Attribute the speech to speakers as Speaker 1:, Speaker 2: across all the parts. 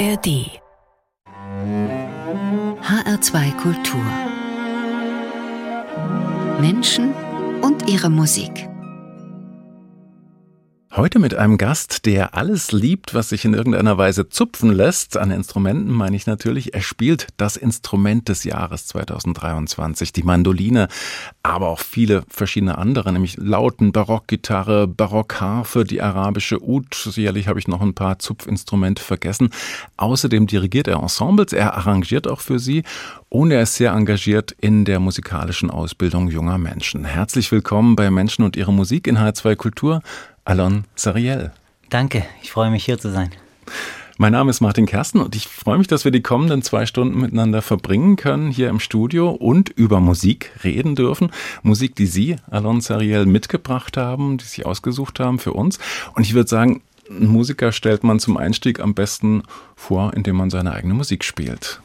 Speaker 1: ARD HR2 Kultur. Menschen und ihre Musik
Speaker 2: Heute mit einem Gast, der alles liebt, was sich in irgendeiner Weise zupfen lässt. An Instrumenten meine ich natürlich. Er spielt das Instrument des Jahres 2023, die Mandoline, aber auch viele verschiedene andere, nämlich Lauten, Barockgitarre, Barockharfe, die arabische Ud. Sicherlich habe ich noch ein paar Zupfinstrumente vergessen. Außerdem dirigiert er Ensembles, er arrangiert auch für sie und er ist sehr engagiert in der musikalischen Ausbildung junger Menschen. Herzlich willkommen bei Menschen und ihre Musik in H2 Kultur. Alon Sariel.
Speaker 3: Danke, ich freue mich hier zu sein.
Speaker 2: Mein Name ist Martin Kersten und ich freue mich, dass wir die kommenden zwei Stunden miteinander verbringen können hier im Studio und über Musik reden dürfen. Musik, die Sie, Alon Sariel, mitgebracht haben, die Sie ausgesucht haben für uns. Und ich würde sagen, einen Musiker stellt man zum Einstieg am besten vor, indem man seine eigene Musik spielt.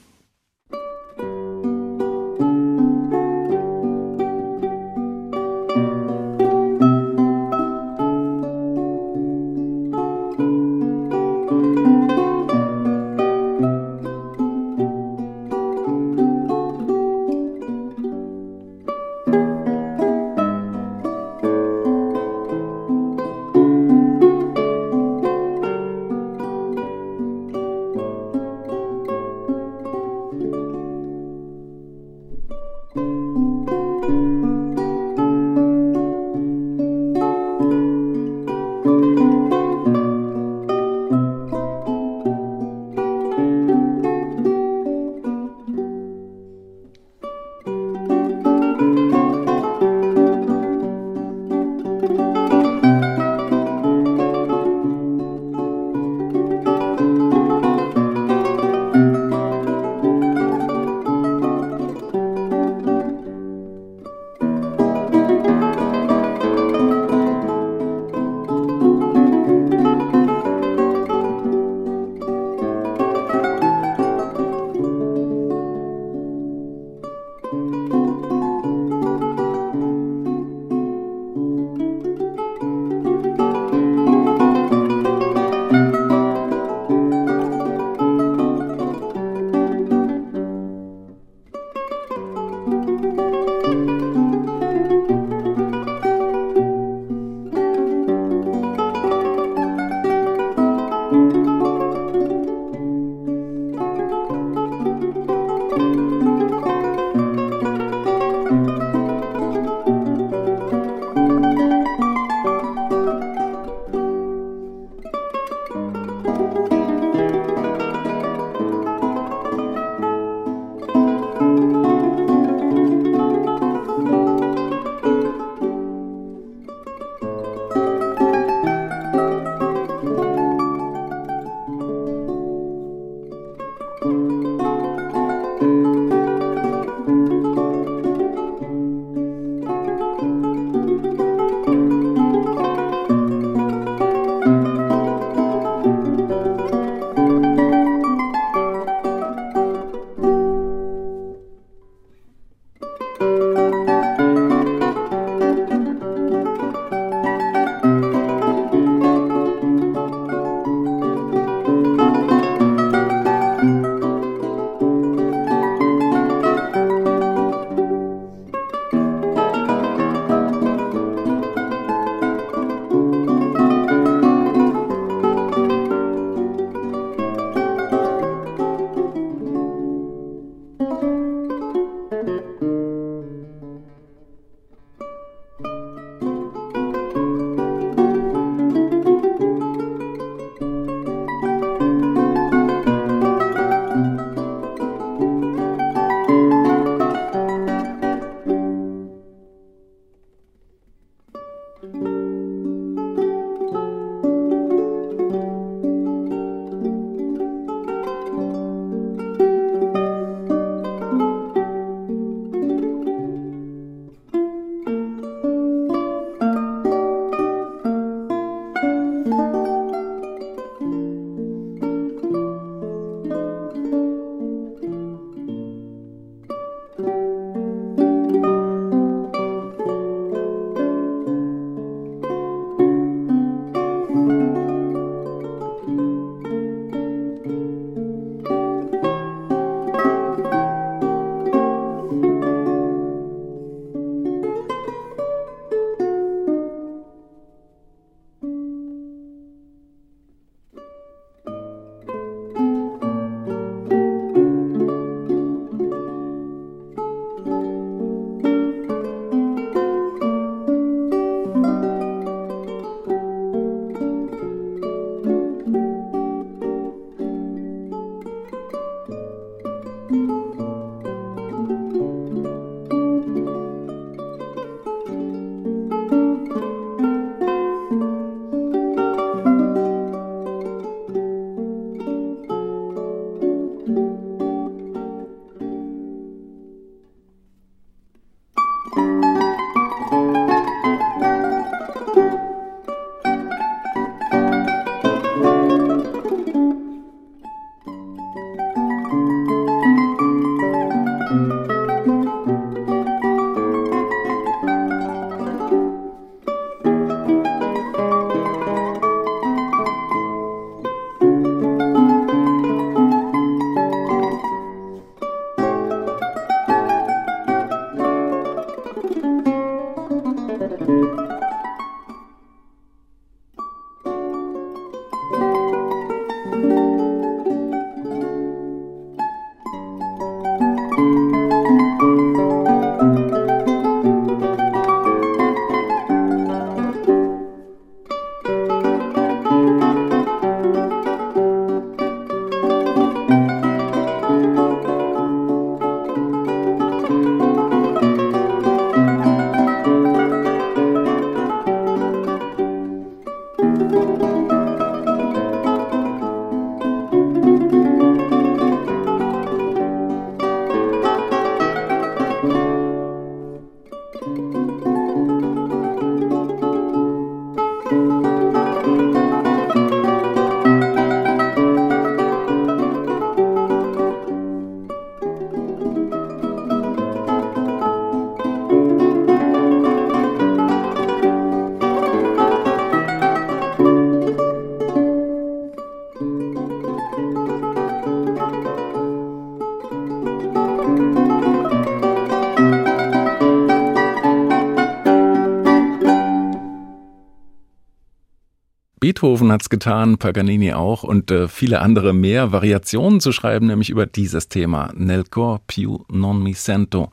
Speaker 2: Beethoven hat es getan, Paganini auch und äh, viele andere mehr Variationen zu schreiben, nämlich über dieses Thema. Nel cor più non mi sento.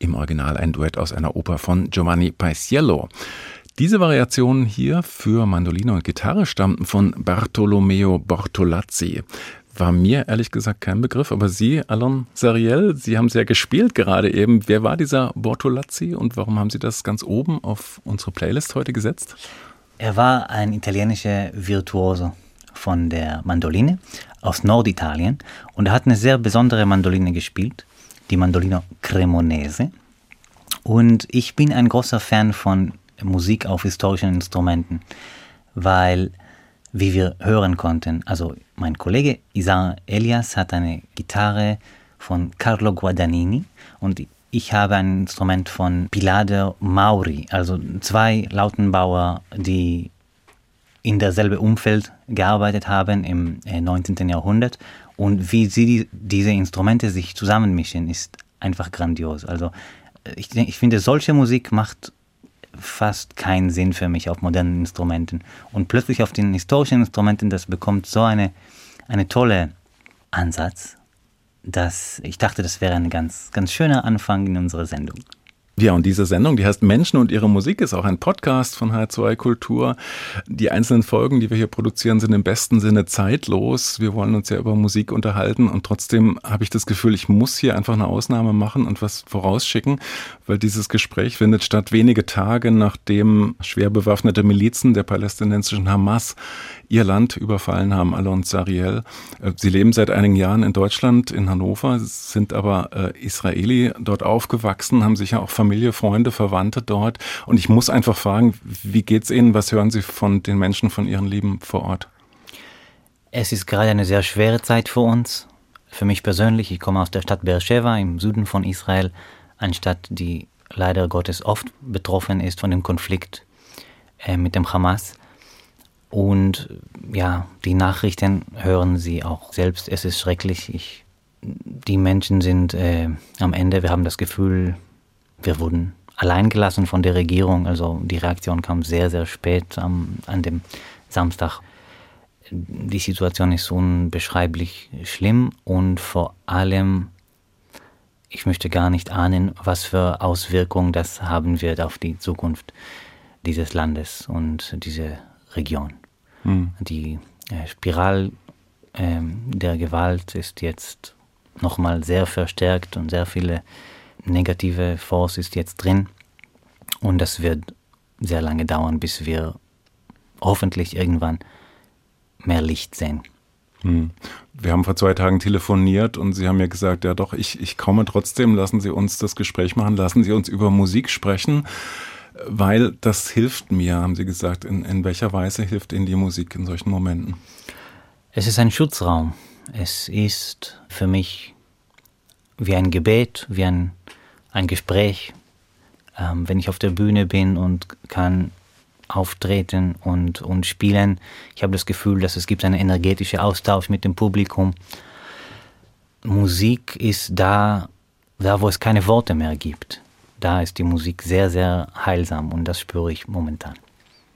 Speaker 2: Im Original ein Duett aus einer Oper von Giovanni Paisiello. Diese Variationen hier für Mandoline und Gitarre stammten von Bartolomeo Bortolazzi. War mir ehrlich gesagt kein Begriff, aber Sie, Alain Sariel, Sie haben es ja gespielt gerade eben. Wer war dieser Bortolazzi und warum haben Sie das ganz oben auf unsere Playlist heute gesetzt?
Speaker 3: Er war ein italienischer Virtuoso von der Mandoline aus Norditalien und er hat eine sehr besondere Mandoline gespielt, die Mandolino Cremonese. Und ich bin ein großer Fan von Musik auf historischen Instrumenten, weil, wie wir hören konnten, also mein Kollege Isar Elias hat eine Gitarre von Carlo Guadagnini und ich habe ein Instrument von Pilader Mauri, also zwei Lautenbauer, die in derselben Umfeld gearbeitet haben im 19. Äh, Jahrhundert. Und wie sie diese Instrumente sich zusammenmischen, ist einfach grandios. Also äh, ich, ich finde, solche Musik macht fast keinen Sinn für mich auf modernen Instrumenten. Und plötzlich auf den historischen Instrumenten, das bekommt so eine, eine tolle Ansatz, dass ich dachte, das wäre ein ganz, ganz schöner Anfang in unserer Sendung.
Speaker 2: Ja, und diese Sendung, die heißt Menschen und ihre Musik, ist auch ein Podcast von H2 Kultur. Die einzelnen Folgen, die wir hier produzieren, sind im besten Sinne zeitlos. Wir wollen uns ja über Musik unterhalten und trotzdem habe ich das Gefühl, ich muss hier einfach eine Ausnahme machen und was vorausschicken, weil dieses Gespräch findet statt wenige Tage nachdem schwer bewaffnete Milizen der palästinensischen Hamas ihr Land überfallen haben, Alon Sariel. Äh, sie leben seit einigen Jahren in Deutschland, in Hannover, sind aber äh, Israeli, dort aufgewachsen, haben sicher auch Familie, Freunde, Verwandte dort. Und ich muss einfach fragen, wie geht's Ihnen? Was hören Sie von den Menschen, von Ihren Lieben vor Ort?
Speaker 3: Es ist gerade eine sehr schwere Zeit für uns. Für mich persönlich, ich komme aus der Stadt Beersheba im Süden von Israel, eine Stadt, die leider Gottes oft betroffen ist von dem Konflikt äh, mit dem Hamas. Und ja, die Nachrichten hören Sie auch selbst. Es ist schrecklich. Ich, die Menschen sind äh, am Ende, wir haben das Gefühl, wir wurden alleingelassen von der Regierung. Also die Reaktion kam sehr, sehr spät am, an dem Samstag. Die Situation ist unbeschreiblich schlimm und vor allem, ich möchte gar nicht ahnen, was für Auswirkungen das haben wird auf die Zukunft dieses Landes und diese Region. Mhm. Die äh, Spiral äh, der Gewalt ist jetzt nochmal sehr verstärkt und sehr viele negative Force ist jetzt drin. Und das wird sehr lange dauern, bis wir hoffentlich irgendwann mehr Licht
Speaker 2: sehen.Hm. Wir haben vor zwei Tagen telefoniert und Sie haben mir gesagt, ja doch, ich, ich komme trotzdem, lassen Sie uns das Gespräch machen, lassen Sie uns über Musik sprechen weil das hilft mir, haben Sie gesagt. In, in welcher Weise hilft Ihnen die Musik in solchen Momenten?
Speaker 3: Es ist ein Schutzraum. Es ist für mich wie ein Gebet, wie ein, ein Gespräch. Ähm, wenn ich auf der Bühne bin und kann auftreten und, und spielen, ich habe das Gefühl, dass es gibt einen energetischen Austausch mit dem Publikum. Musik ist da, da wo es keine Worte mehr gibt da ist die Musik sehr, sehr heilsam und das spüre ich momentan.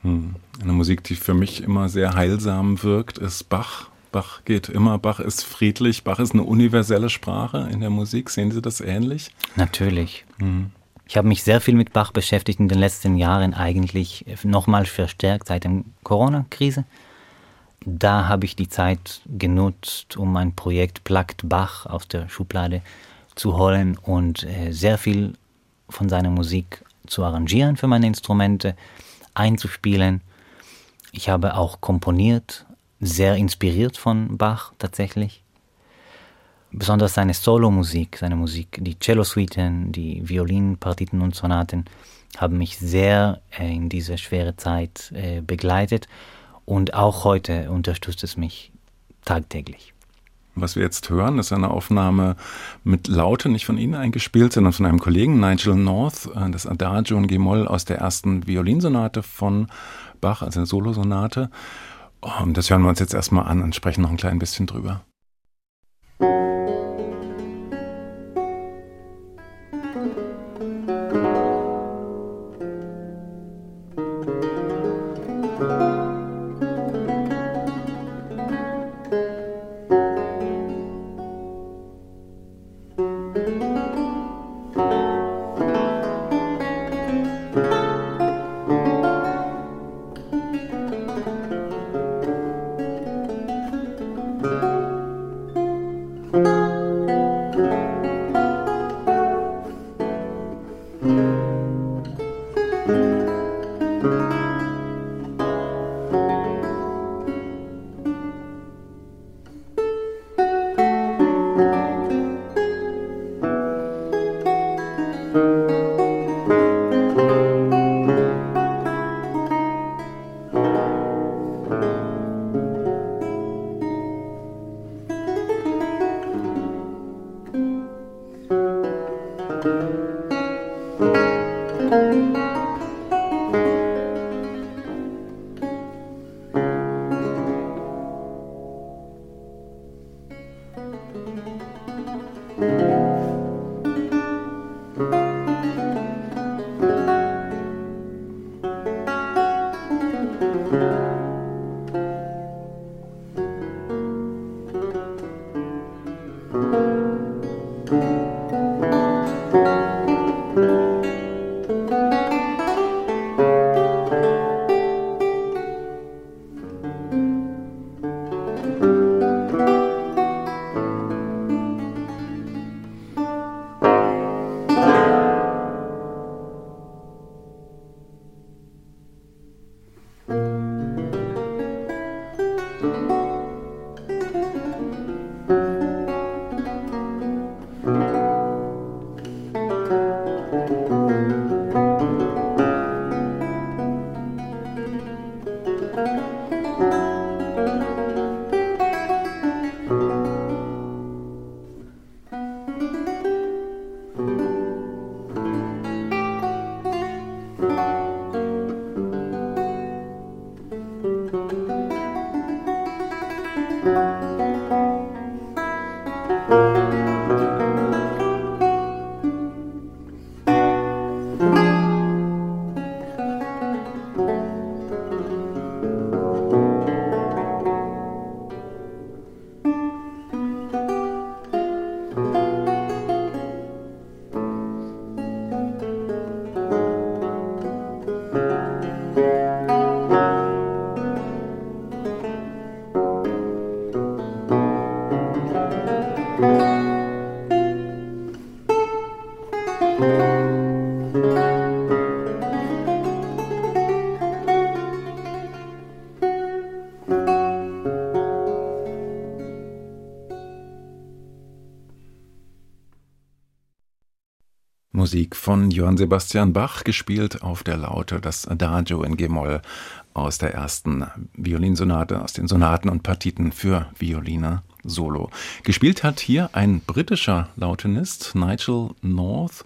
Speaker 2: Hm. Eine Musik, die für mich immer sehr heilsam wirkt, ist Bach. Bach geht immer, Bach ist friedlich, Bach ist eine universelle Sprache in der Musik. Sehen Sie das ähnlich?
Speaker 3: Natürlich. Hm. Ich habe mich sehr viel mit Bach beschäftigt in den letzten Jahren, eigentlich nochmal verstärkt seit der Corona-Krise. Da habe ich die Zeit genutzt, um ein Projekt Plagt Bach aus der Schublade zu holen und äh, sehr viel von seiner Musik zu arrangieren für meine Instrumente, einzuspielen. Ich habe auch komponiert, sehr inspiriert von Bach tatsächlich. Besonders seine Solomusik, seine Musik, die Cello-Suiten, die Violinpartiten und Sonaten haben mich sehr äh, in diese schwere Zeit äh, begleitet und auch heute unterstützt es mich tagtäglich.
Speaker 2: Was wir jetzt hören, ist eine Aufnahme mit Lauten, nicht von Ihnen eingespielt, sondern von einem Kollegen, Nigel North, äh, das Adagio und G-Moll aus der ersten Violinsonate von Bach, also eine Solosonate. Das hören wir uns jetzt erstmal an und sprechen noch ein klein bisschen drüber. Música Von Johann Sebastian Bach, gespielt auf der Laute, das Adagio in G-Moll aus der ersten Violinsonate, aus den Sonaten und Partiten für Violine Solo. Gespielt hat hier ein britischer Lautenist, Nigel North.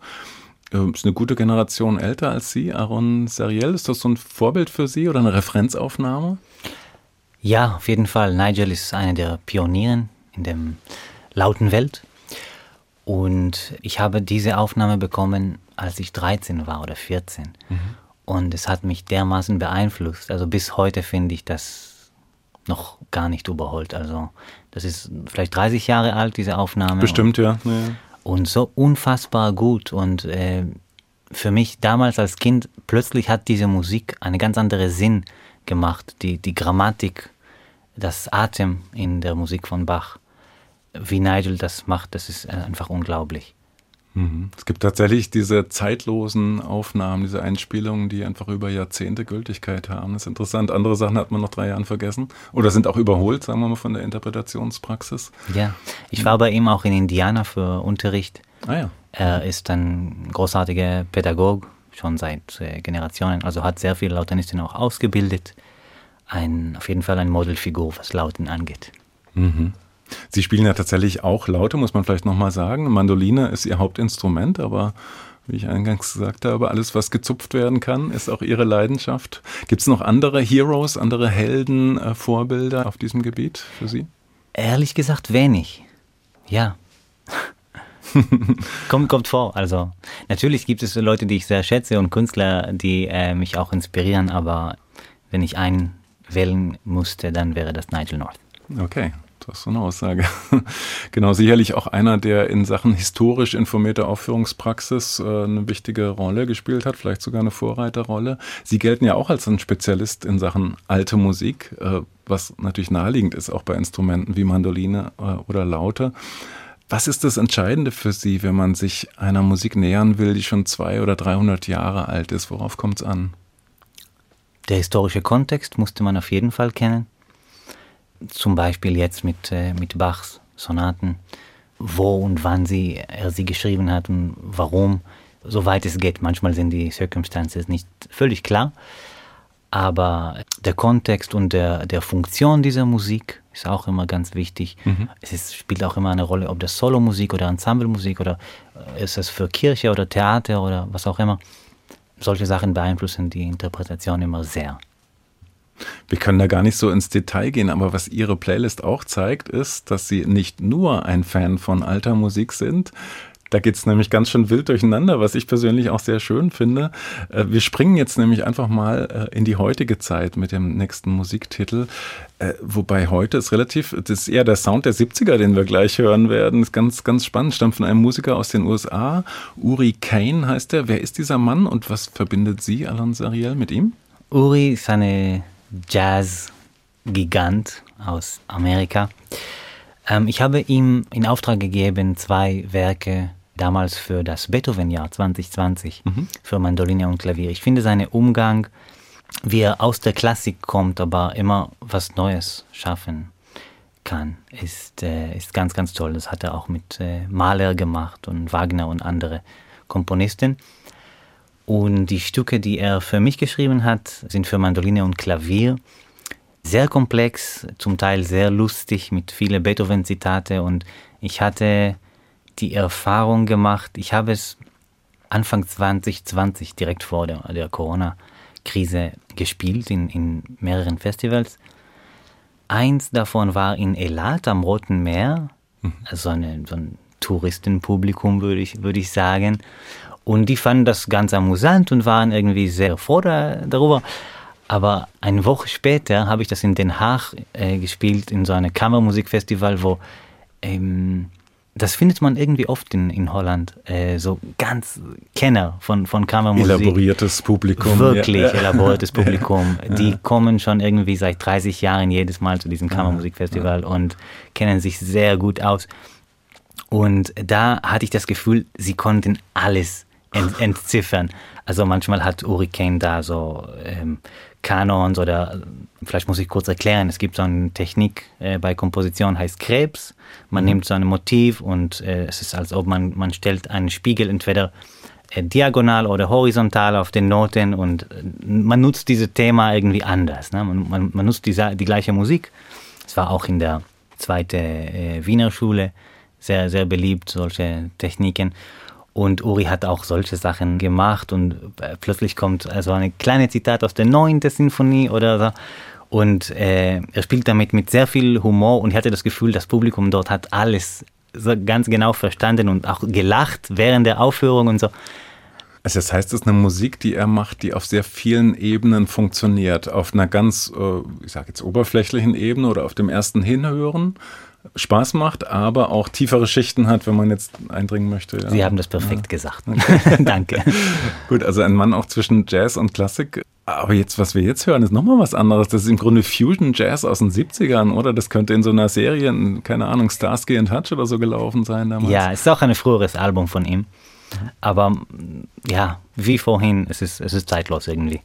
Speaker 2: Ähm, ist eine gute Generation älter als Sie, Aaron Seriel. Ist das so ein Vorbild für Sie oder eine Referenzaufnahme?
Speaker 3: Ja, auf jeden Fall. Nigel ist einer der Pionieren in der lauten Welt. Und ich habe diese Aufnahme bekommen, als ich 13 war oder 14. Mhm. Und es hat mich dermaßen beeinflusst. Also bis heute finde ich das noch gar nicht überholt. Also das ist vielleicht 30 Jahre alt, diese Aufnahme.
Speaker 2: Bestimmt, und, ja. ja.
Speaker 3: Und so unfassbar gut. Und äh, für mich damals als Kind, plötzlich hat diese Musik einen ganz anderen Sinn gemacht. Die, die Grammatik, das Atem in der Musik von Bach wie Nigel das macht, das ist äh, einfach unglaublich.
Speaker 2: Mhm. Es gibt tatsächlich diese zeitlosen Aufnahmen, diese Einspielungen, die einfach über Jahrzehnte Gültigkeit haben. Das ist interessant. Andere Sachen hat man nach drei Jahren vergessen oder sind auch überholt, sagen wir mal, von der Interpretationspraxis.
Speaker 3: Ja, ich war bei ihm auch in Indiana für Unterricht.
Speaker 2: Ah ja.
Speaker 3: Er ist ein großartiger Pädagog, schon seit äh, Generationen, also hat sehr viele Lautanistinnen auch ausgebildet. Ein, auf jeden Fall eine Modelfigur, was Lauten angeht.
Speaker 2: Mhm. Sie spielen ja tatsächlich auch Laute, muss man vielleicht nochmal sagen. Mandoline ist Ihr Hauptinstrument, aber wie ich eingangs gesagt habe, alles, was gezupft werden kann, ist auch Ihre Leidenschaft. Gibt es noch andere Heroes, andere Helden, äh, Vorbilder auf diesem Gebiet für Sie?
Speaker 3: Ehrlich gesagt wenig. Ja. kommt, kommt vor. Also natürlich gibt es Leute, die ich sehr schätze und Künstler, die äh, mich auch inspirieren, aber wenn ich einen wählen musste, dann wäre das Nigel North.
Speaker 2: Okay, das ist so eine Aussage. genau, sicherlich auch einer, der in Sachen historisch informierte Aufführungspraxis äh, eine wichtige Rolle gespielt hat, vielleicht sogar eine Vorreiterrolle. Sie gelten ja auch als ein Spezialist in Sachen alte Musik, äh, was natürlich naheliegend ist, auch bei Instrumenten wie Mandoline äh, oder Laute. Was ist das Entscheidende für Sie, wenn man sich einer Musik nähern will, die schon zwei oder 300 Jahre alt ist? Worauf kommt es an?
Speaker 3: Der historische Kontext musste man auf jeden Fall kennen zum Beispiel jetzt mit, äh, mit Bachs Sonaten, wo und wann sie, er sie geschrieben hat und warum, soweit es geht. Manchmal sind die Circumstances nicht völlig klar, aber der Kontext und der, der Funktion dieser Musik ist auch immer ganz wichtig. Mhm. Es ist, spielt auch immer eine Rolle, ob das Solomusik oder Ensemblemusik oder äh, ist es für Kirche oder Theater oder was auch immer. Solche Sachen beeinflussen die Interpretation immer sehr.
Speaker 2: Wir können da gar nicht so ins Detail gehen, aber was Ihre Playlist auch zeigt, ist, dass Sie nicht nur ein Fan von alter Musik sind, da geht es nämlich ganz schön wild durcheinander, was ich persönlich auch sehr schön finde. Äh, wir springen jetzt nämlich einfach mal äh, in die heutige Zeit mit dem nächsten Musiktitel. Äh, wobei heute ist relativ, das ist eher der Sound der 70er, den wir gleich hören werden. Ist ganz, ganz spannend. Stammt von einem Musiker aus den USA. Uri Kane heißt er. Wer ist dieser Mann und was verbindet Sie, Alan Sariel, mit ihm?
Speaker 3: Uri ist eine Jazz-Gigant aus Amerika. Ähm, ich habe ihm in Auftrag gegeben, zwei Werke damals für das Beethoven-Jahr 2020 mhm. für Mandoline und Klavier. Ich finde seinen Umgang wie er aus der Klassik kommt, aber immer was Neues schaffen kann, ist, äh, ist ganz, ganz toll. Das hat er auch mit äh, Mahler gemacht und Wagner und andere Komponisten. Und die Stücke, die er für mich geschrieben hat, sind für Mandoline und Klavier sehr komplex, zum Teil sehr lustig mit vielen Beethoven-Zitate. Und ich hatte die Erfahrung gemacht, ich habe es Anfang 2020, direkt vor der, der Corona-Krise, gespielt in, in mehreren Festivals. Eins davon war in Elat am Roten Meer, mhm. also eine, so ein Touristenpublikum, würde ich, würde ich sagen. Und die fanden das ganz amüsant und waren irgendwie sehr froh da, darüber. Aber eine Woche später habe ich das in Den Haag äh, gespielt, in so einem Kammermusikfestival, wo ähm, das findet man irgendwie oft in, in Holland, äh, so ganz Kenner von, von Kammermusik.
Speaker 2: Elaboriertes Publikum.
Speaker 3: Wirklich ja. elaboriertes Publikum. Ja. Die kommen schon irgendwie seit 30 Jahren jedes Mal zu diesem Kammermusikfestival ja. und kennen sich sehr gut aus. Und da hatte ich das Gefühl, sie konnten alles ent entziffern. Also manchmal hat Hurricane da so ähm, Kanons oder vielleicht muss ich kurz erklären, es gibt so eine Technik äh, bei Komposition, heißt Krebs. Man mhm. nimmt so ein Motiv und äh, es ist, als ob man, man stellt einen Spiegel entweder äh, diagonal oder horizontal auf den Noten und äh, man nutzt dieses Thema irgendwie anders. Ne? Man, man, man, nutzt die, die gleiche Musik. Es war auch in der zweiten äh, Wiener Schule sehr, sehr beliebt, solche Techniken. Und Uri hat auch solche Sachen gemacht und äh, plötzlich kommt also eine kleine Zitat aus der neunten Sinfonie oder so. Und äh, er spielt damit mit sehr viel Humor und ich hatte das Gefühl, das Publikum dort hat alles so ganz genau verstanden und auch gelacht während der Aufführung und so.
Speaker 2: Also das heißt, es ist eine Musik, die er macht, die auf sehr vielen Ebenen funktioniert. Auf einer ganz, äh, ich sage jetzt oberflächlichen Ebene oder auf dem ersten Hinhören Spaß macht, aber auch tiefere Schichten hat, wenn man jetzt eindringen möchte.
Speaker 3: Ja. Sie haben das perfekt ja. gesagt. Okay. Danke.
Speaker 2: Gut, also ein Mann auch zwischen Jazz und Klassik. Aber jetzt, was wir jetzt hören, ist nochmal was anderes. Das ist im Grunde Fusion Jazz aus den 70ern, oder? Das könnte in so einer Serie, keine Ahnung, Starsky in Touch oder so gelaufen sein damals.
Speaker 3: Ja, ist auch ein früheres Album von ihm. Aber ja, wie vorhin, es ist, es ist zeitlos irgendwie.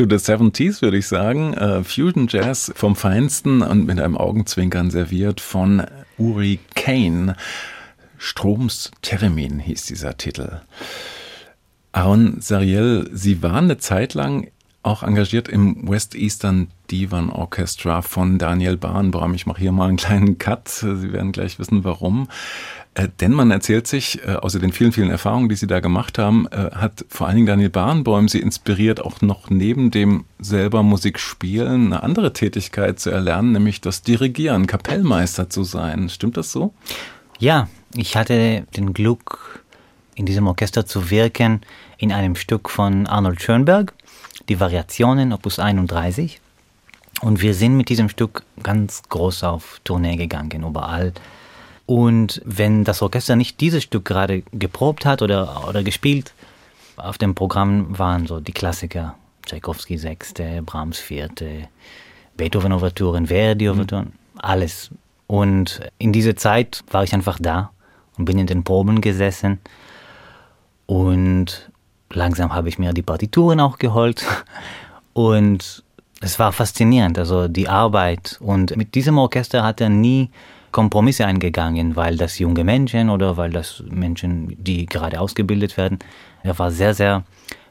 Speaker 2: To the 70s würde ich sagen. Uh, Fusion Jazz vom Feinsten und mit einem Augenzwinkern serviert von Uri Kane. Stroms Theremin hieß dieser Titel. Aaron Sariel, Sie waren eine Zeit lang auch engagiert im West Eastern Divan Orchestra von Daniel Barenbaum. Ich mache hier mal einen kleinen Cut. Sie werden gleich wissen, warum. Äh, denn man erzählt sich, äh, außer den vielen, vielen Erfahrungen, die Sie da gemacht haben, äh, hat vor allen Dingen Daniel Barenboim Sie inspiriert, auch noch neben dem selber Musik spielen, eine andere Tätigkeit zu erlernen, nämlich das Dirigieren, Kapellmeister zu sein. Stimmt das so?
Speaker 3: Ja, ich hatte den Glück, in diesem Orchester zu wirken, in einem Stück von Arnold Schönberg, die Variationen, Opus 31. Und wir sind mit diesem Stück ganz groß auf Tournee gegangen, überall und wenn das Orchester nicht dieses Stück gerade geprobt hat oder, oder gespielt, auf dem Programm waren so die Klassiker. Tchaikovsky Sechste, Brahms Vierte, Beethoven Ouverturen, Verdi Ouverturen, mhm. alles. Und in dieser Zeit war ich einfach da und bin in den Proben gesessen. Und langsam habe ich mir die Partituren auch geholt. Und es war faszinierend, also die Arbeit. Und mit diesem Orchester hat er nie Kompromisse eingegangen, weil das junge Menschen oder weil das Menschen, die gerade ausgebildet werden, er war sehr, sehr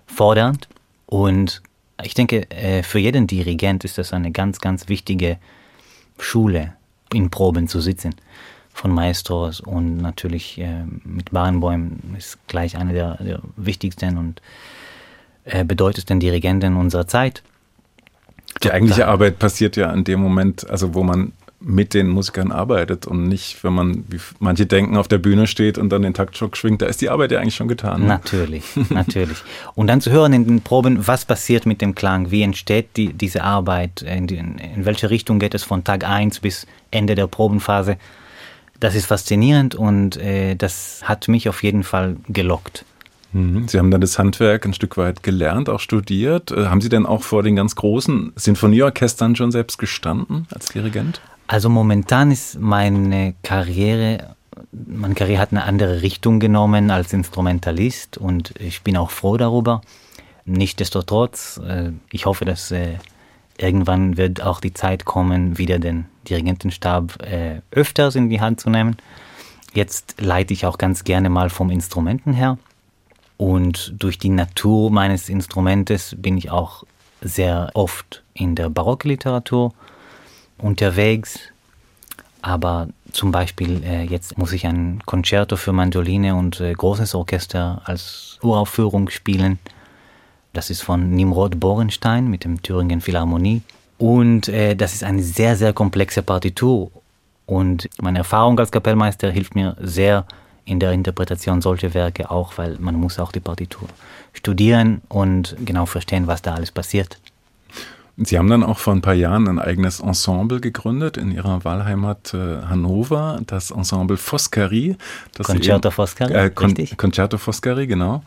Speaker 3: fordernd und ich denke, äh, für jeden Dirigent ist das eine ganz, ganz wichtige Schule, in Proben zu sitzen von Maestros und natürlich äh, mit Barenbäumen ist gleich einer der, der wichtigsten und äh, bedeutendsten Dirigenten unserer Zeit.
Speaker 2: Die eigentliche Arbeit passiert ja in dem Moment, also wo man mit den Musikern arbeitet und nicht, wenn man, wie manche denken, auf der Bühne steht und dann den Taktschock schwingt, da ist die Arbeit ja eigentlich schon getan.
Speaker 3: Ne? Natürlich, natürlich. Und dann zu hören in den Proben, was passiert mit dem Klang, wie entsteht die, diese Arbeit, in, die, in welche Richtung geht es von Tag 1 bis Ende der Probenphase, das ist faszinierend und äh, das hat mich auf jeden Fall gelockt.
Speaker 2: Mhm. Sie haben dann das Handwerk ein Stück weit gelernt, auch studiert. Äh, haben Sie denn auch vor den ganz großen Sinfonieorchestern schon selbst gestanden als Dirigent?
Speaker 3: Also momentan ist meine Karriere, meine Karriere hat eine andere Richtung genommen als Instrumentalist und ich bin auch froh darüber. Nichtsdestotrotz, äh, ich hoffe, dass äh, irgendwann wird auch die Zeit kommen, wieder den Dirigentenstab äh, öfters in die Hand zu nehmen. Jetzt leite ich auch ganz gerne mal vom Instrumenten her. Und durch die Natur meines Instrumentes bin ich auch sehr oft in der Barockliteratur unterwegs. Aber zum Beispiel äh, jetzt muss ich ein Concerto für Mandoline und äh, großes Orchester als Uraufführung spielen. Das ist von Nimrod Borenstein mit dem Thüringen Philharmonie. Und äh, das ist eine sehr, sehr komplexe Partitur. Und meine Erfahrung als Kapellmeister hilft mir sehr in der Interpretation solcher Werke auch, weil man muss auch die Partitur studieren und genau verstehen, was da alles passiert.
Speaker 2: Sie haben dann auch vor ein paar Jahren ein eigenes Ensemble gegründet in Ihrer Wahlheimat äh, Hannover, das Ensemble Foscari.
Speaker 3: Concerto Foscari,
Speaker 2: äh, Con richtig? Concerto Foscari, genau.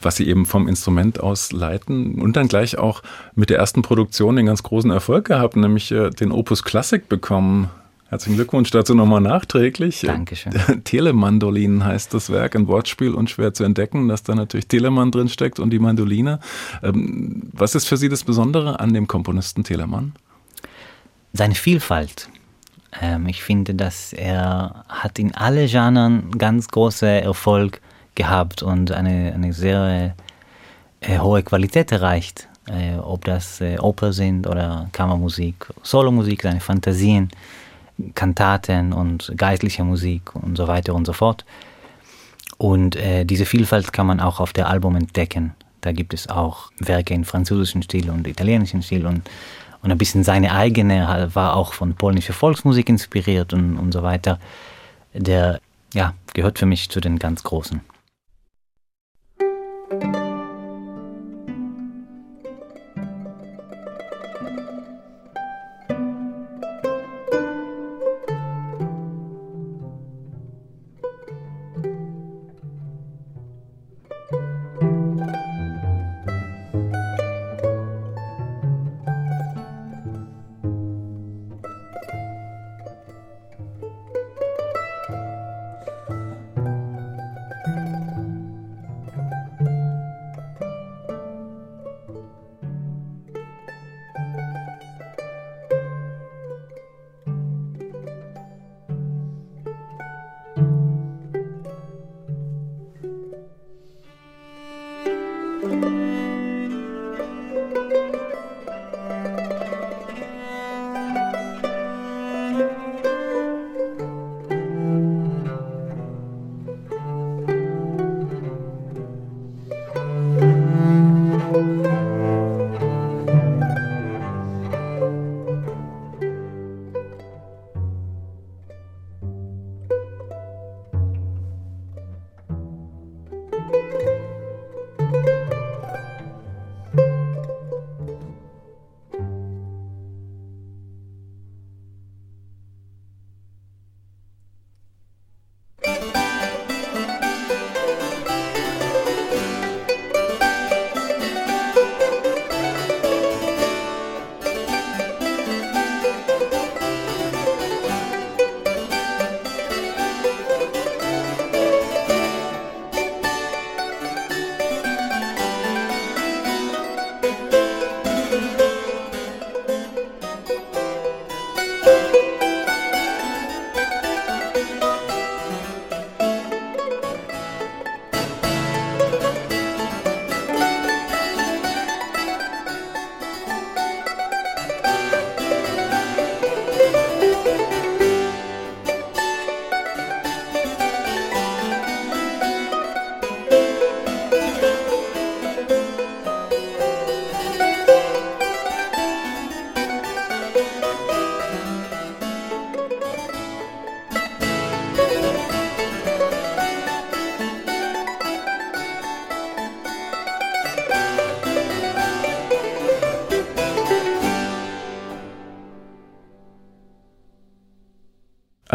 Speaker 2: Was Sie eben vom Instrument aus leiten und dann gleich auch mit der ersten Produktion den ganz großen Erfolg gehabt, nämlich äh, den Opus Classic bekommen. Herzlichen Glückwunsch dazu nochmal nachträglich.
Speaker 3: Dankeschön.
Speaker 2: Telemandolin heißt das Werk, ein Wortspiel, unschwer zu entdecken, dass da natürlich Telemann drin steckt und die Mandoline. Ähm, was ist für Sie das Besondere an dem Komponisten Telemann?
Speaker 3: Seine Vielfalt. Ähm, ich finde, dass er hat in alle Genren ganz großen Erfolg gehabt und eine, eine sehr äh, hohe Qualität erreicht. Äh, ob das äh, Oper sind oder Kammermusik, Solomusik, seine Fantasien. Kantaten und geistliche Musik und so weiter und so fort. Und äh, diese Vielfalt kann man auch auf der Album entdecken. Da gibt es auch Werke in französischen Stil und italienischen Stil und, und ein bisschen seine eigene war auch von polnischer Volksmusik inspiriert und, und so weiter. Der ja, gehört für mich zu den ganz Großen.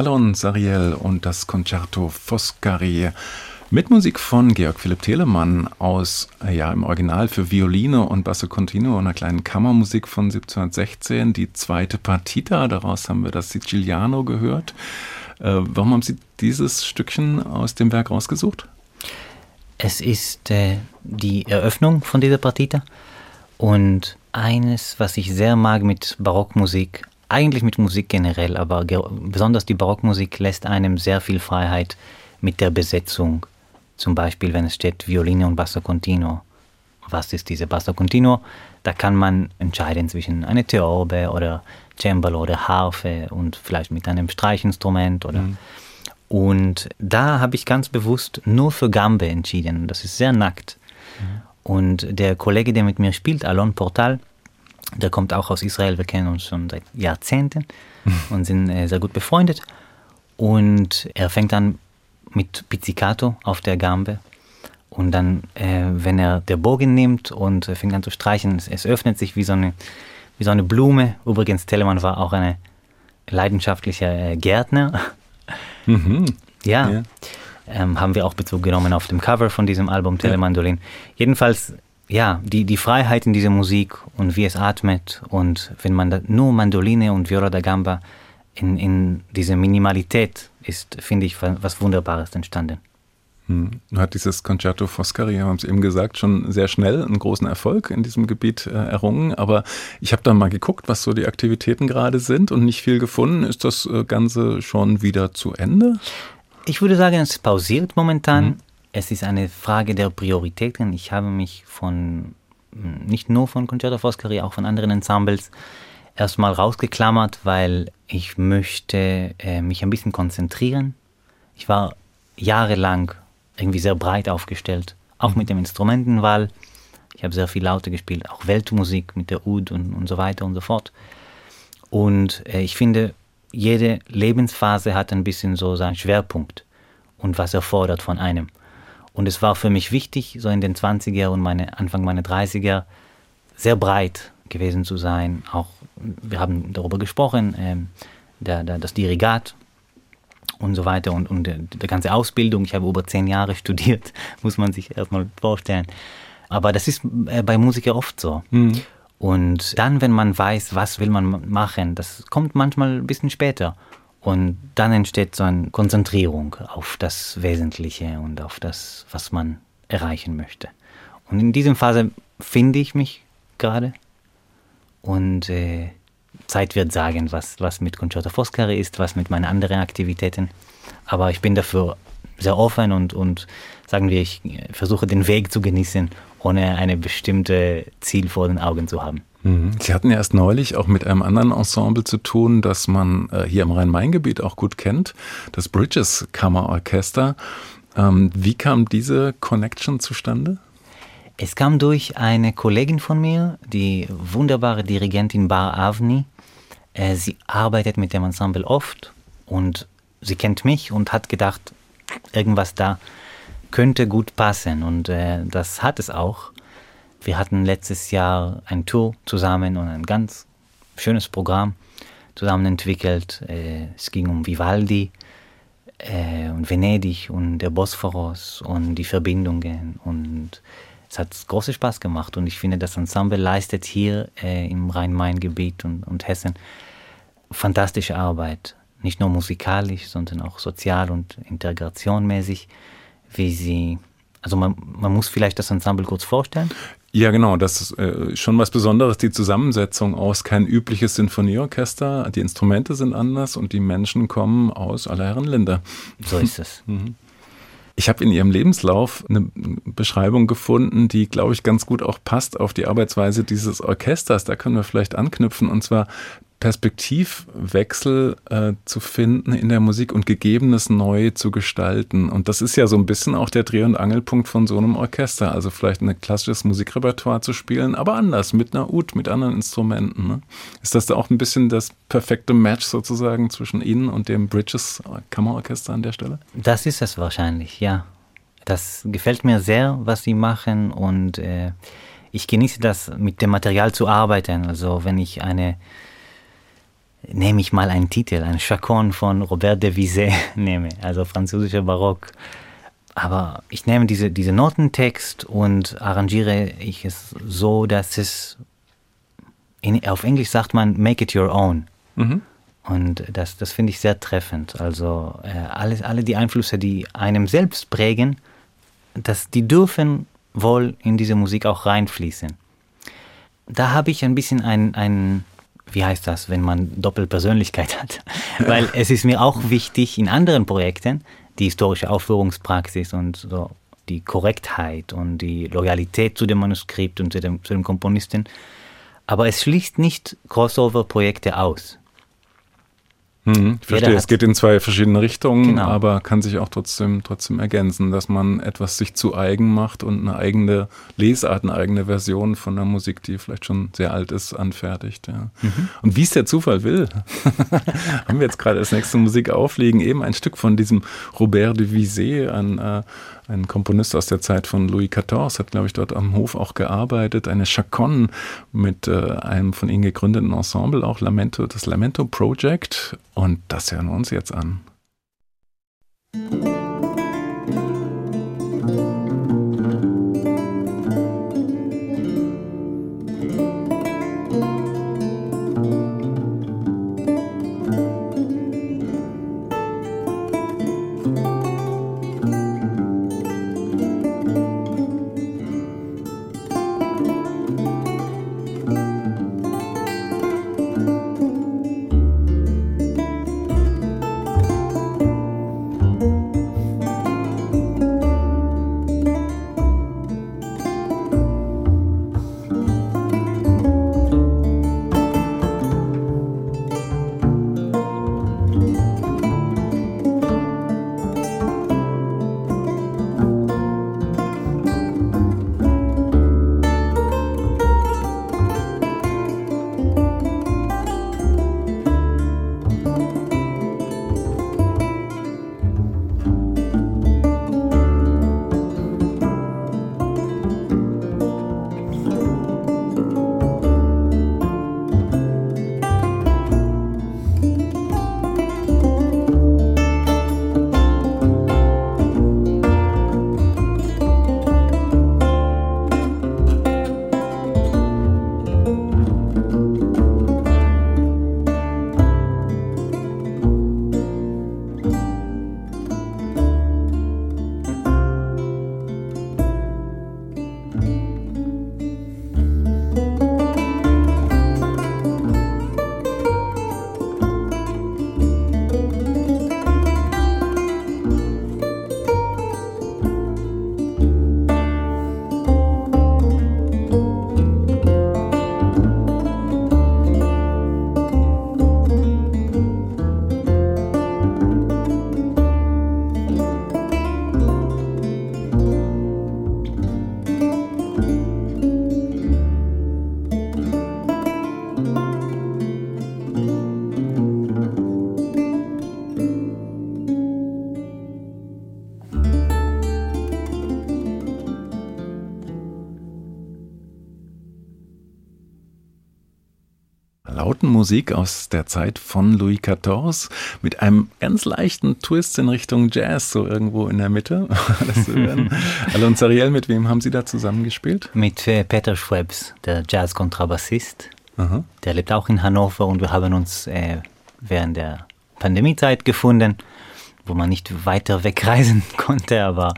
Speaker 2: Alon Sariel und das Concerto Foscari mit Musik von Georg Philipp Telemann aus, ja, im Original für Violine und Basso Continuo, einer kleinen Kammermusik von 1716, die zweite Partita, daraus haben wir das Siciliano gehört. Äh, warum haben Sie dieses Stückchen aus dem Werk rausgesucht?
Speaker 3: Es ist äh, die Eröffnung von dieser Partita und eines, was ich sehr mag mit Barockmusik, eigentlich mit Musik generell, aber besonders die Barockmusik lässt einem sehr viel Freiheit mit der Besetzung. Zum Beispiel, wenn es steht Violine und Basso Continuo. Was ist diese Basso Continuo? Da kann man entscheiden zwischen einer Theorbe oder Cembalo oder Harfe und vielleicht mit einem Streichinstrument oder. Mhm. Und da habe ich ganz bewusst nur für Gambe entschieden. Das ist sehr nackt. Mhm. Und der Kollege, der mit mir spielt, Alon Portal, der kommt auch aus Israel. Wir kennen uns schon seit Jahrzehnten und sind äh, sehr gut befreundet. Und er fängt an mit Pizzicato auf der Gambe. Und dann, äh, wenn er der Bogen nimmt und äh, fängt an zu streichen, es, es, öffnet sich wie so, eine, wie so eine Blume. Übrigens, Telemann war auch ein leidenschaftlicher äh, Gärtner. Mhm. Ja. ja. Ähm, haben wir auch Bezug genommen auf dem Cover von diesem Album Telemandolin. Ja. Jedenfalls, ja, die, die Freiheit in dieser Musik und wie es atmet und wenn man da nur Mandoline und Viola da Gamba in, in diese Minimalität ist, finde ich, was Wunderbares entstanden.
Speaker 2: Hm. Hat dieses Concerto Foscari, wir haben es eben gesagt, schon sehr schnell einen großen Erfolg in diesem Gebiet äh, errungen. Aber ich habe da mal geguckt, was so die Aktivitäten gerade sind und nicht viel gefunden. Ist das äh, Ganze schon wieder zu Ende?
Speaker 3: Ich würde sagen, es pausiert momentan. Mhm. Es ist eine Frage der Prioritäten. Ich habe mich von, hm, nicht nur von Concerto Foscari, auch von anderen Ensembles erstmal rausgeklammert, weil ich möchte äh, mich ein bisschen konzentrieren. Ich war jahrelang irgendwie sehr breit aufgestellt, auch mit dem Instrumentenwahl. Ich habe sehr viel Laute gespielt, auch Weltmusik mit der Oud und, und so weiter und so fort. Und äh, ich finde, jede Lebensphase hat ein bisschen so seinen Schwerpunkt und was er fordert von einem. Und es war für mich wichtig, so in den 20er und meine, Anfang meiner 30er sehr breit gewesen zu sein. Auch wir haben darüber gesprochen, ähm, der, der, das Dirigat und so weiter und, und die ganze Ausbildung. Ich habe über zehn Jahre studiert, muss man sich erstmal vorstellen. Aber das ist äh, bei Musikern oft so. Mhm. Und dann, wenn man weiß, was will man machen, das kommt manchmal ein bisschen später. Und dann entsteht so eine Konzentrierung auf das Wesentliche und auf das, was man erreichen möchte. Und in diesem Phase finde ich mich gerade. Und äh, Zeit wird sagen, was, was mit Concerto Foscari ist, was mit meinen anderen Aktivitäten. Aber ich bin dafür sehr offen und, und sagen wir, ich versuche den Weg zu genießen, ohne eine bestimmte Ziel vor den Augen zu haben.
Speaker 2: Mhm. Sie hatten ja erst neulich auch mit einem anderen Ensemble zu tun, das man äh, hier im Rhein-Main-Gebiet auch gut kennt, das Bridges Kammerorchester. Ähm, wie kam diese Connection zustande?
Speaker 3: Es kam durch eine Kollegin von mir, die wunderbare Dirigentin Bar Avni. Äh, sie arbeitet mit dem Ensemble oft und sie kennt mich und hat gedacht, irgendwas da könnte gut passen und äh, das hat es auch. Wir hatten letztes Jahr ein Tour zusammen und ein ganz schönes Programm zusammen entwickelt. Äh, es ging um Vivaldi äh, und Venedig und der Bosporus und die Verbindungen und es hat großen Spaß gemacht und ich finde, das Ensemble leistet hier äh, im Rhein-Main-Gebiet und, und Hessen fantastische Arbeit. Nicht nur musikalisch, sondern auch sozial und integrationmäßig, wie sie. Also man, man muss vielleicht das Ensemble kurz vorstellen.
Speaker 2: Ja, genau, das ist äh, schon was Besonderes, die Zusammensetzung aus kein übliches Sinfonieorchester. Die Instrumente sind anders und die Menschen kommen aus aller Herren Länder.
Speaker 3: So ist es. mhm.
Speaker 2: Ich habe in Ihrem Lebenslauf eine Beschreibung gefunden, die, glaube ich, ganz gut auch passt auf die Arbeitsweise dieses Orchesters. Da können wir vielleicht anknüpfen. Und zwar Perspektivwechsel äh, zu finden in der Musik und Gegebenes neu zu gestalten. Und das ist ja so ein bisschen auch der Dreh- und Angelpunkt von so einem Orchester. Also vielleicht ein klassisches Musikrepertoire zu spielen, aber anders, mit einer Ud, mit anderen Instrumenten. Ne? Ist das da auch ein bisschen das perfekte Match sozusagen zwischen Ihnen und dem Bridges Kammerorchester an der Stelle?
Speaker 3: Das ist es wahrscheinlich, ja. Das gefällt mir sehr, was Sie machen und äh, ich genieße das, mit dem Material zu arbeiten. Also wenn ich eine nehme ich mal einen Titel, einen Chacon von Robert de Vizet nehme, also französischer Barock. Aber ich nehme diese, diese Notentext und arrangiere ich es so, dass es, in, auf Englisch sagt man, make it your own. Mhm. Und das, das finde ich sehr treffend. Also äh, alles, alle die Einflüsse, die einem selbst prägen, das, die dürfen wohl in diese Musik auch reinfließen. Da habe ich ein bisschen ein, ein, wie heißt das, wenn man Doppelpersönlichkeit hat? Weil es ist mir auch wichtig in anderen Projekten, die historische Aufführungspraxis und so die Korrektheit und die Loyalität zu dem Manuskript und zu dem, zu dem Komponisten. Aber es schließt nicht Crossover-Projekte aus.
Speaker 2: Ich verstehe, es geht in zwei verschiedene Richtungen, genau. aber kann sich auch trotzdem, trotzdem ergänzen, dass man etwas sich zu eigen macht und eine eigene Lesart, eine eigene Version von der Musik, die vielleicht schon sehr alt ist, anfertigt. Ja. Mhm. Und wie es der Zufall will, haben wir jetzt gerade als nächste Musik auflegen, eben ein Stück von diesem Robert de Vizet, ein äh, ein Komponist aus der Zeit von Louis XIV, hat, glaube ich, dort am Hof auch gearbeitet. Eine Chaconne mit äh, einem von ihnen gegründeten Ensemble, auch Lamento, das Lamento Project. Und das hören wir uns jetzt an. Musik Musik aus der Zeit von Louis XIV mit einem ganz leichten Twist in Richtung Jazz, so irgendwo in der Mitte. Alon Zariel, mit wem haben Sie da zusammengespielt?
Speaker 3: Mit äh, Peter Schwebs, der Jazz-Kontrabassist. Der lebt auch in Hannover und wir haben uns äh, während der Pandemiezeit gefunden, wo man nicht weiter wegreisen konnte, aber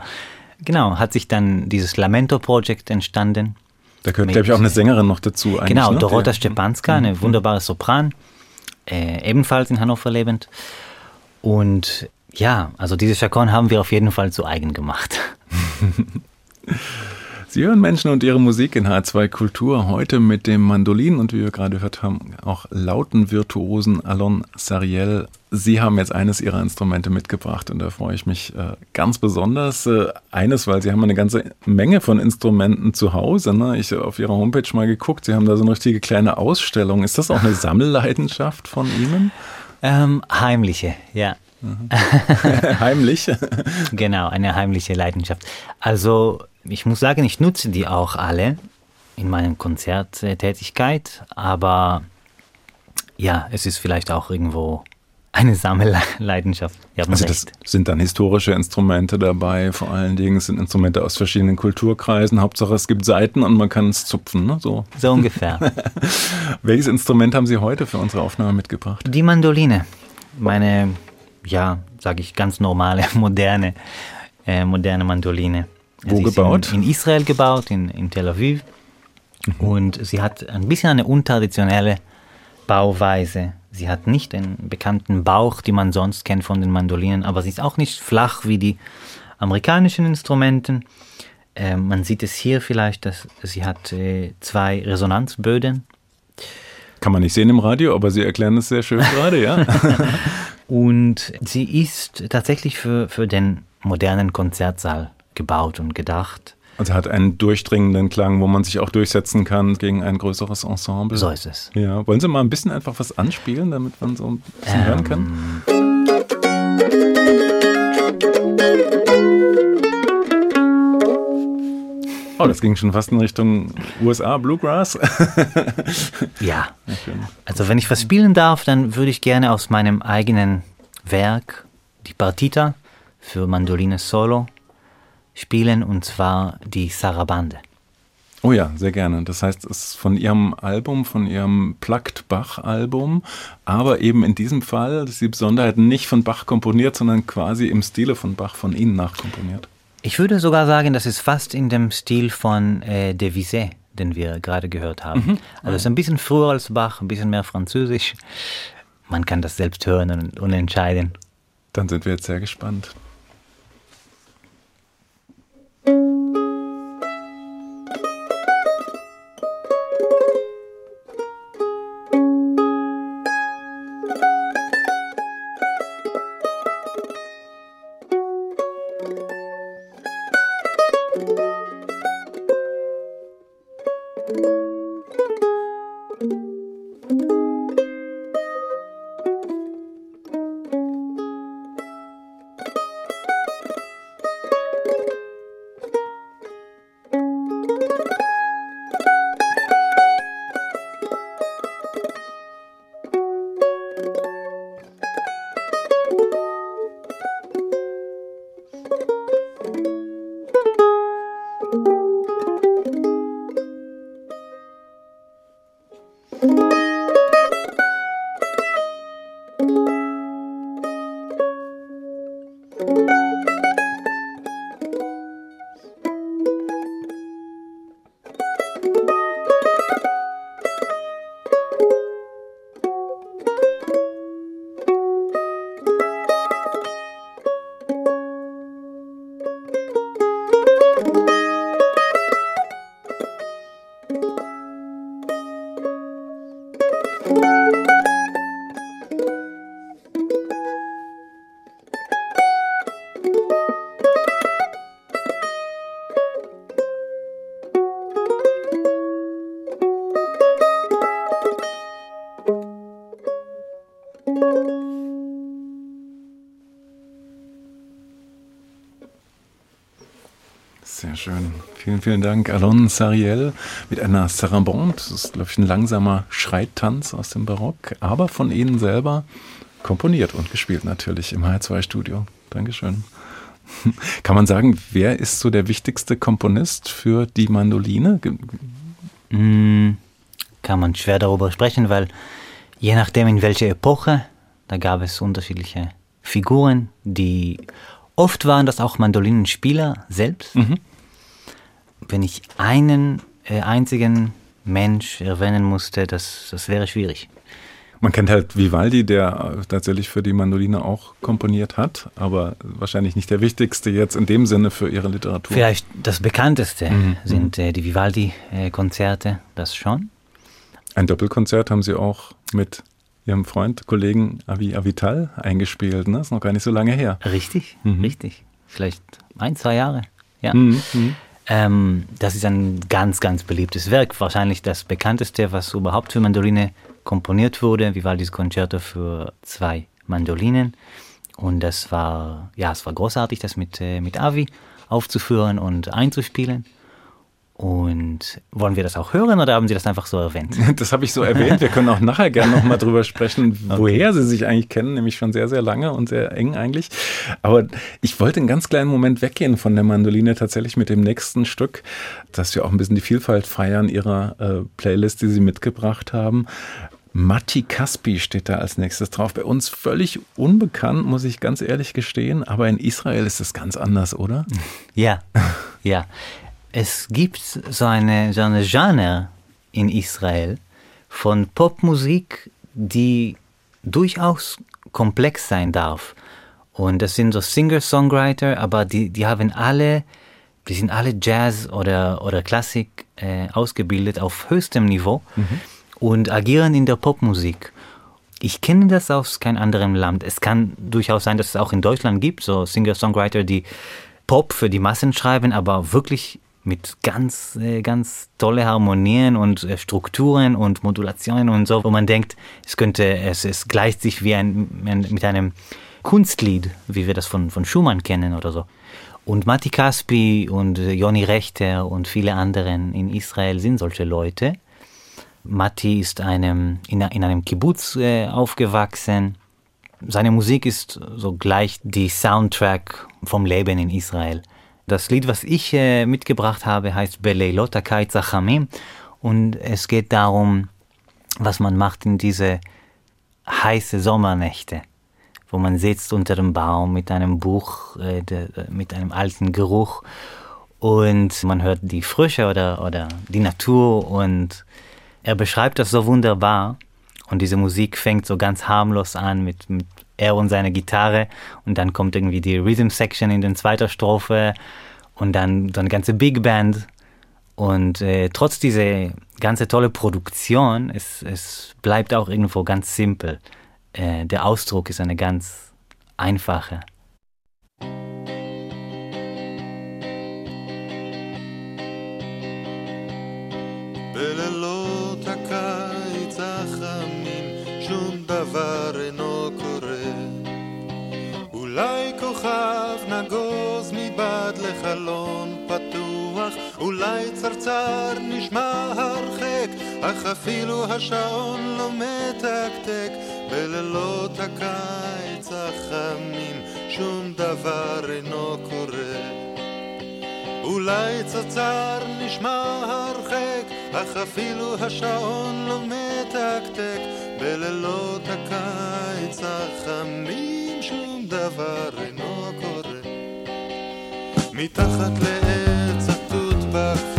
Speaker 3: genau, hat sich dann dieses Lamento-Projekt entstanden
Speaker 2: da gehört, glaube ich, auch eine Sängerin noch dazu.
Speaker 3: Genau, ne? Dorota Stepanska, eine mhm. wunderbare Sopran, äh, ebenfalls in Hannover lebend. Und ja, also diese Chacon haben wir auf jeden Fall zu eigen gemacht.
Speaker 2: Sie hören Menschen und ihre Musik in H2 Kultur heute mit dem Mandolin und wie wir gerade gehört haben, auch lauten Virtuosen Alon Sariel. Sie haben jetzt eines Ihrer Instrumente mitgebracht und da freue ich mich äh, ganz besonders. Äh, eines, weil Sie haben eine ganze Menge von Instrumenten zu Hause. Ne? Ich habe auf Ihrer Homepage mal geguckt, Sie haben da so eine richtige kleine Ausstellung. Ist das auch eine Sammelleidenschaft von Ihnen?
Speaker 3: Ähm, heimliche, ja.
Speaker 2: Mhm. Heimlich?
Speaker 3: genau, eine heimliche Leidenschaft. Also ich muss sagen, ich nutze die auch alle in meiner Konzerttätigkeit, aber ja, es ist vielleicht auch irgendwo eine Sammelleidenschaft.
Speaker 2: also das sind dann historische Instrumente dabei, vor allen Dingen es sind Instrumente aus verschiedenen Kulturkreisen. Hauptsache es gibt Saiten und man kann es zupfen. Ne? So.
Speaker 3: so ungefähr.
Speaker 2: Welches Instrument haben Sie heute für unsere Aufnahme mitgebracht?
Speaker 3: Die Mandoline. Meine, ja, sage ich, ganz normale, moderne, äh, moderne Mandoline.
Speaker 2: Wo sie gebaut?
Speaker 3: In, in, Israel gebaut, in, in Tel Aviv. Mhm. Und sie hat ein bisschen eine untraditionelle Bauweise. Sie hat nicht den bekannten Bauch, den man sonst kennt von den Mandolinen, aber sie ist auch nicht flach wie die amerikanischen Instrumenten. Äh, man sieht es hier vielleicht, dass sie hat äh, zwei Resonanzböden.
Speaker 2: Kann man nicht sehen im Radio, aber Sie erklären es sehr schön gerade, ja.
Speaker 3: und sie ist tatsächlich für, für den modernen Konzertsaal gebaut und gedacht.
Speaker 2: Also hat einen durchdringenden Klang, wo man sich auch durchsetzen kann gegen ein größeres Ensemble.
Speaker 3: So ist es.
Speaker 2: Ja, wollen Sie mal ein bisschen einfach was anspielen, damit man so ein bisschen ähm. hören kann? Oh, das ging schon fast in Richtung USA, Bluegrass.
Speaker 3: ja. Also wenn ich was spielen darf, dann würde ich gerne aus meinem eigenen Werk die Partita für Mandoline Solo spielen, und zwar die Sarabande.
Speaker 2: Oh ja, sehr gerne. Das heißt, es ist von Ihrem Album, von Ihrem Plugged Bach-Album, aber eben in diesem Fall, das ist die Besonderheit, nicht von Bach komponiert, sondern quasi im Stile von Bach von Ihnen nachkomponiert.
Speaker 3: Ich würde sogar sagen, das ist fast in dem Stil von äh, Devisé, den wir gerade gehört haben. Mhm. Also es ist ein bisschen früher als Bach, ein bisschen mehr Französisch. Man kann das selbst hören und, und entscheiden.
Speaker 2: Dann sind wir jetzt sehr gespannt. Vielen, vielen Dank, Alon Sariel mit einer Sarabande. Das ist, glaube ich, ein langsamer Schreittanz aus dem Barock, aber von Ihnen selber komponiert und gespielt natürlich im H2-Studio. Dankeschön. Kann man sagen, wer ist so der wichtigste Komponist für die Mandoline?
Speaker 3: Mm, kann man schwer darüber sprechen, weil je nachdem in welcher Epoche, da gab es unterschiedliche Figuren, die oft waren das auch Mandolinenspieler selbst. Mhm wenn ich einen äh, einzigen Mensch erwähnen musste, das, das wäre schwierig.
Speaker 2: Man kennt halt Vivaldi, der äh, tatsächlich für die Mandoline auch komponiert hat, aber wahrscheinlich nicht der wichtigste jetzt in dem Sinne für ihre Literatur.
Speaker 3: Vielleicht das bekannteste mhm. sind äh, die Vivaldi-Konzerte, das schon.
Speaker 2: Ein Doppelkonzert haben Sie auch mit Ihrem Freund, Kollegen Avi Avital eingespielt, ne? Das ist noch gar nicht so lange her.
Speaker 3: Richtig, mhm. richtig. Vielleicht ein, zwei Jahre. Ja. Mhm. Ähm, das ist ein ganz, ganz beliebtes Werk, wahrscheinlich das bekannteste, was überhaupt für Mandoline komponiert wurde, Vivaldis Concerto für zwei Mandolinen. Und das war, ja, es war großartig, das mit, äh, mit Avi aufzuführen und einzuspielen.
Speaker 4: Und wollen wir das auch hören oder haben Sie das einfach so erwähnt?
Speaker 2: Das habe ich so erwähnt. Wir können auch nachher gerne nochmal drüber sprechen, woher okay. Sie sich eigentlich kennen, nämlich schon sehr, sehr lange und sehr eng eigentlich. Aber ich wollte einen ganz kleinen Moment weggehen von der Mandoline tatsächlich mit dem nächsten Stück, dass wir auch ein bisschen die Vielfalt feiern Ihrer äh, Playlist, die Sie mitgebracht haben. Matti Kaspi steht da als nächstes drauf. Bei uns völlig unbekannt, muss ich ganz ehrlich gestehen. Aber in Israel ist es ganz anders, oder?
Speaker 4: Ja, ja es gibt so eine, so eine Genre in Israel von Popmusik, die durchaus komplex sein darf. Und das sind so Singer-Songwriter, aber die, die haben alle, die sind alle Jazz oder, oder Klassik äh, ausgebildet auf höchstem Niveau mhm. und agieren in der Popmusik. Ich kenne das aus keinem anderen Land. Es kann durchaus sein, dass es auch in Deutschland gibt, so Singer-Songwriter, die Pop für die Massen schreiben, aber wirklich mit ganz, äh, ganz tolle Harmonien und äh, Strukturen und Modulationen und so, wo man denkt, es könnte, es, es gleicht sich wie ein, mit einem Kunstlied, wie wir das von, von Schumann kennen oder so. Und Matti Kaspi und äh, Joni Rechter und viele anderen in Israel sind solche Leute. Matti ist einem, in, in einem Kibbutz äh, aufgewachsen. Seine Musik ist so gleich die Soundtrack vom Leben in Israel. Das Lied, was ich äh, mitgebracht habe, heißt Beleilot Akai Zachamim und es geht darum, was man macht in diese heiße Sommernächte, wo man sitzt unter dem Baum mit einem Buch, äh, de, mit einem alten Geruch. Und man hört die Frische oder, oder die Natur und er beschreibt das so wunderbar. Und diese Musik fängt so ganz harmlos an mit, mit er und seine Gitarre und dann kommt irgendwie die Rhythm Section in den zweiter Strophe und dann so eine ganze Big Band und äh, trotz dieser ganze tolle Produktion, es, es bleibt auch irgendwo ganz simpel. Äh, der Ausdruck ist eine ganz einfache. לחלון פתוח, אולי צרצר נשמע הרחק, אך אפילו השעון לא מתקתק. בלילות הקיץ החמים שום דבר אינו קורה. אולי צרצר נשמע הרחק, אך אפילו השעון לא מתקתק. בלילות הקיץ החמים שום דבר אינו. מתחת לעץ התות בכפר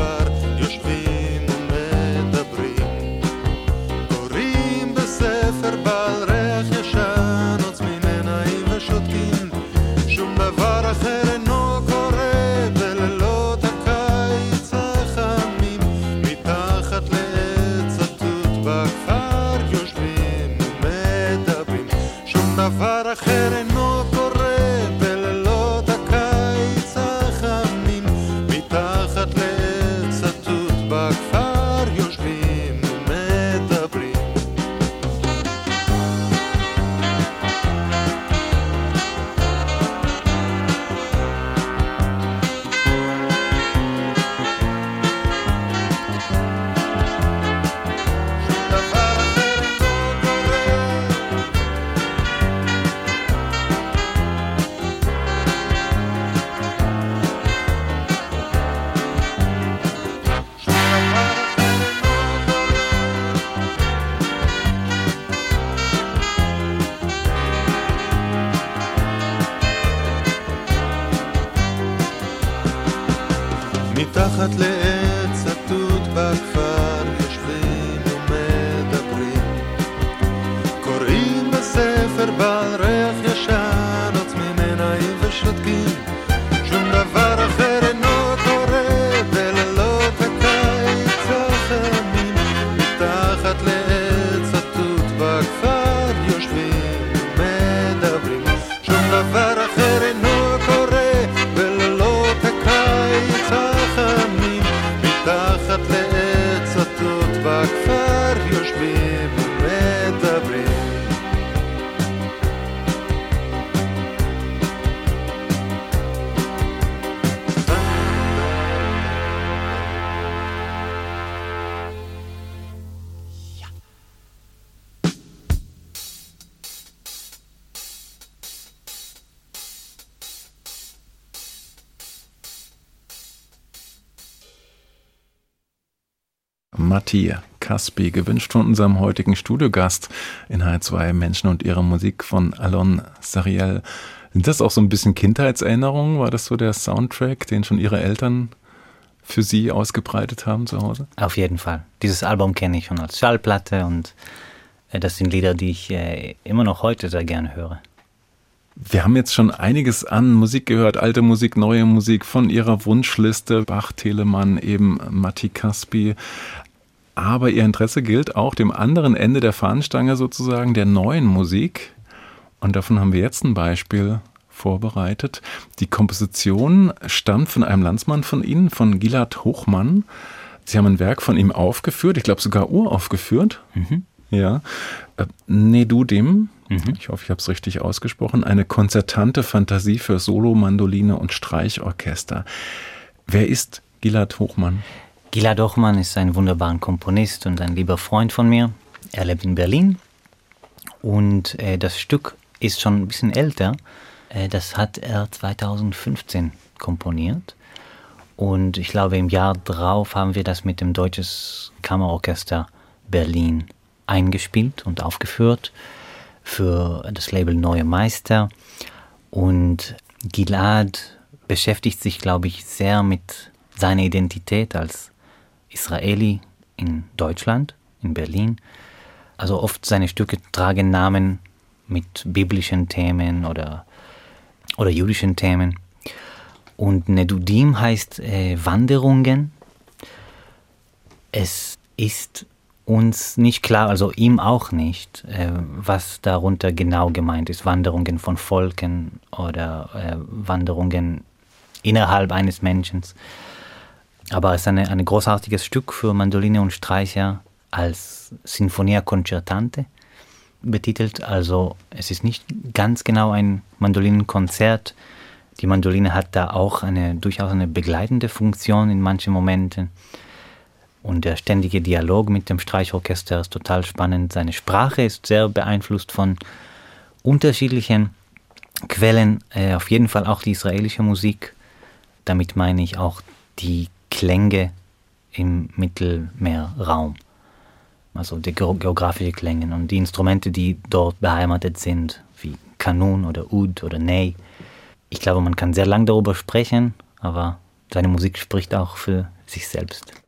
Speaker 2: Matti Caspi, gewünscht von unserem heutigen Studiogast in H2 Menschen und ihre Musik von Alon Sariel. Sind das auch so ein bisschen Kindheitserinnerungen? War das so der Soundtrack, den schon Ihre Eltern für Sie ausgebreitet haben zu Hause?
Speaker 3: Auf jeden Fall. Dieses Album kenne ich schon als Schallplatte und äh, das sind Lieder, die ich äh, immer noch heute sehr gerne höre.
Speaker 2: Wir haben jetzt schon einiges an Musik gehört, alte Musik, neue Musik von Ihrer Wunschliste, Bach, Telemann, eben Matti Caspi. Aber Ihr Interesse gilt auch dem anderen Ende der Fahnenstange sozusagen, der neuen Musik. Und davon haben wir jetzt ein Beispiel vorbereitet. Die Komposition stammt von einem Landsmann von Ihnen, von Gilad Hochmann. Sie haben ein Werk von ihm aufgeführt, ich glaube sogar uraufgeführt. Mhm. Ja. Äh, Nedudim, mhm. ich hoffe, ich habe es richtig ausgesprochen, eine konzertante Fantasie für Solo, Mandoline und Streichorchester. Wer ist Gilad Hochmann?
Speaker 3: Gilad Hochmann ist ein wunderbarer Komponist und ein lieber Freund von mir. Er lebt in Berlin und äh, das Stück ist schon ein bisschen älter. Äh, das hat er 2015 komponiert. Und ich glaube, im Jahr drauf haben wir das mit dem Deutsches Kammerorchester Berlin eingespielt und aufgeführt für das Label Neue Meister. Und Gilad beschäftigt sich, glaube ich, sehr mit seiner Identität als Israeli in Deutschland, in Berlin. Also oft seine Stücke tragen Namen mit biblischen Themen oder, oder jüdischen Themen. Und Nedudim heißt äh, Wanderungen. Es ist uns nicht klar, also ihm auch nicht, äh, was darunter genau gemeint ist. Wanderungen von Volken oder äh, Wanderungen innerhalb eines Menschen. Aber es ist eine, ein großartiges Stück für Mandoline und Streicher als Sinfonia Concertante betitelt. Also es ist nicht ganz genau ein Mandolinenkonzert. Die Mandoline hat da auch eine durchaus eine begleitende Funktion in manchen Momenten. Und der ständige Dialog mit dem Streichorchester ist total spannend. Seine Sprache ist sehr beeinflusst von unterschiedlichen Quellen, äh, auf jeden Fall auch die israelische Musik. Damit meine ich auch die Klänge im Mittelmeerraum. Also die geografische Klänge und die Instrumente, die dort beheimatet sind, wie Kanun oder Ud oder Ney. Ich glaube, man kann sehr lang darüber sprechen, aber seine Musik spricht auch für sich selbst.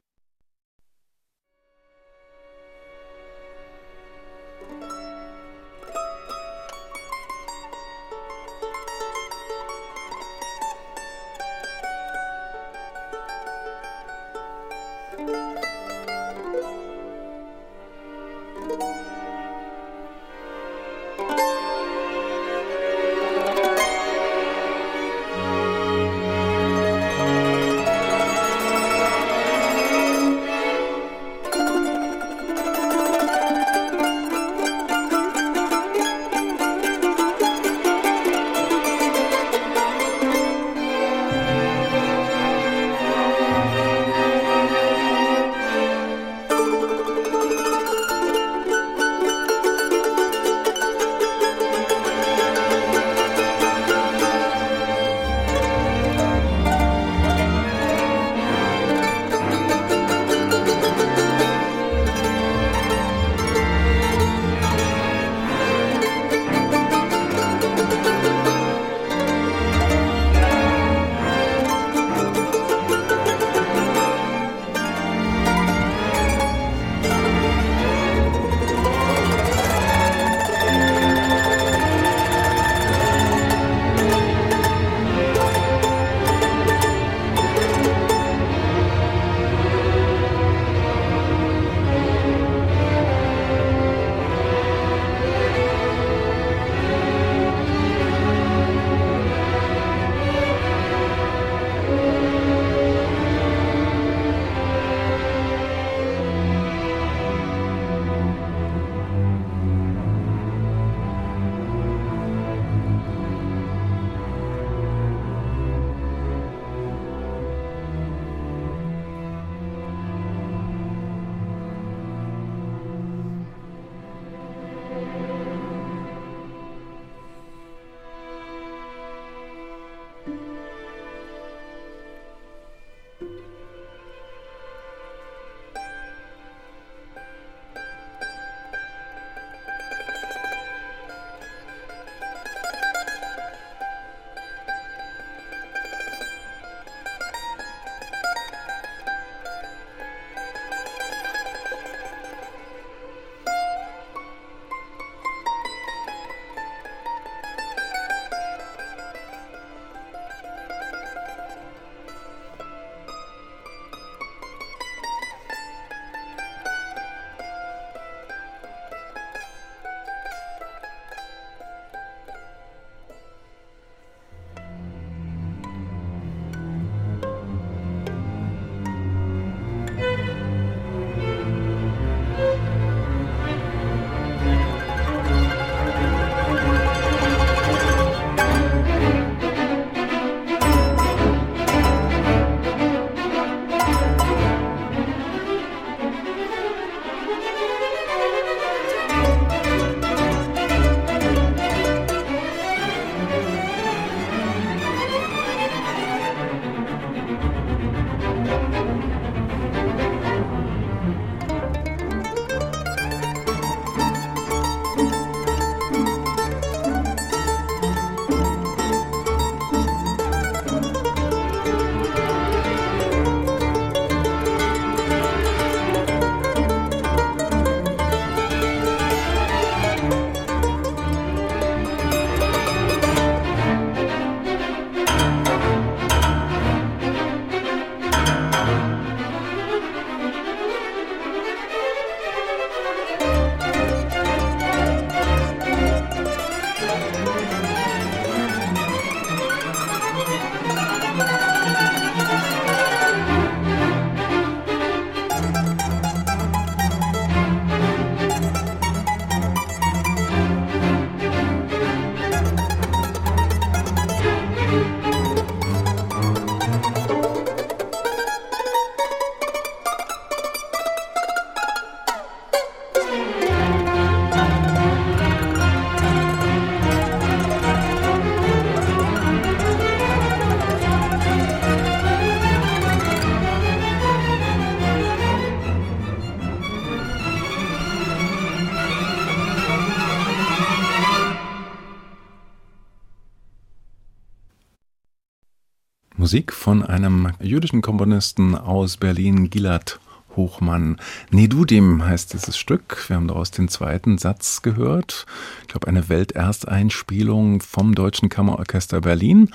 Speaker 2: Von einem jüdischen Komponisten aus Berlin, Gilad Hochmann. Nedudim heißt dieses Stück. Wir haben daraus den zweiten Satz gehört. Ich glaube, eine Weltersteinspielung vom Deutschen Kammerorchester Berlin.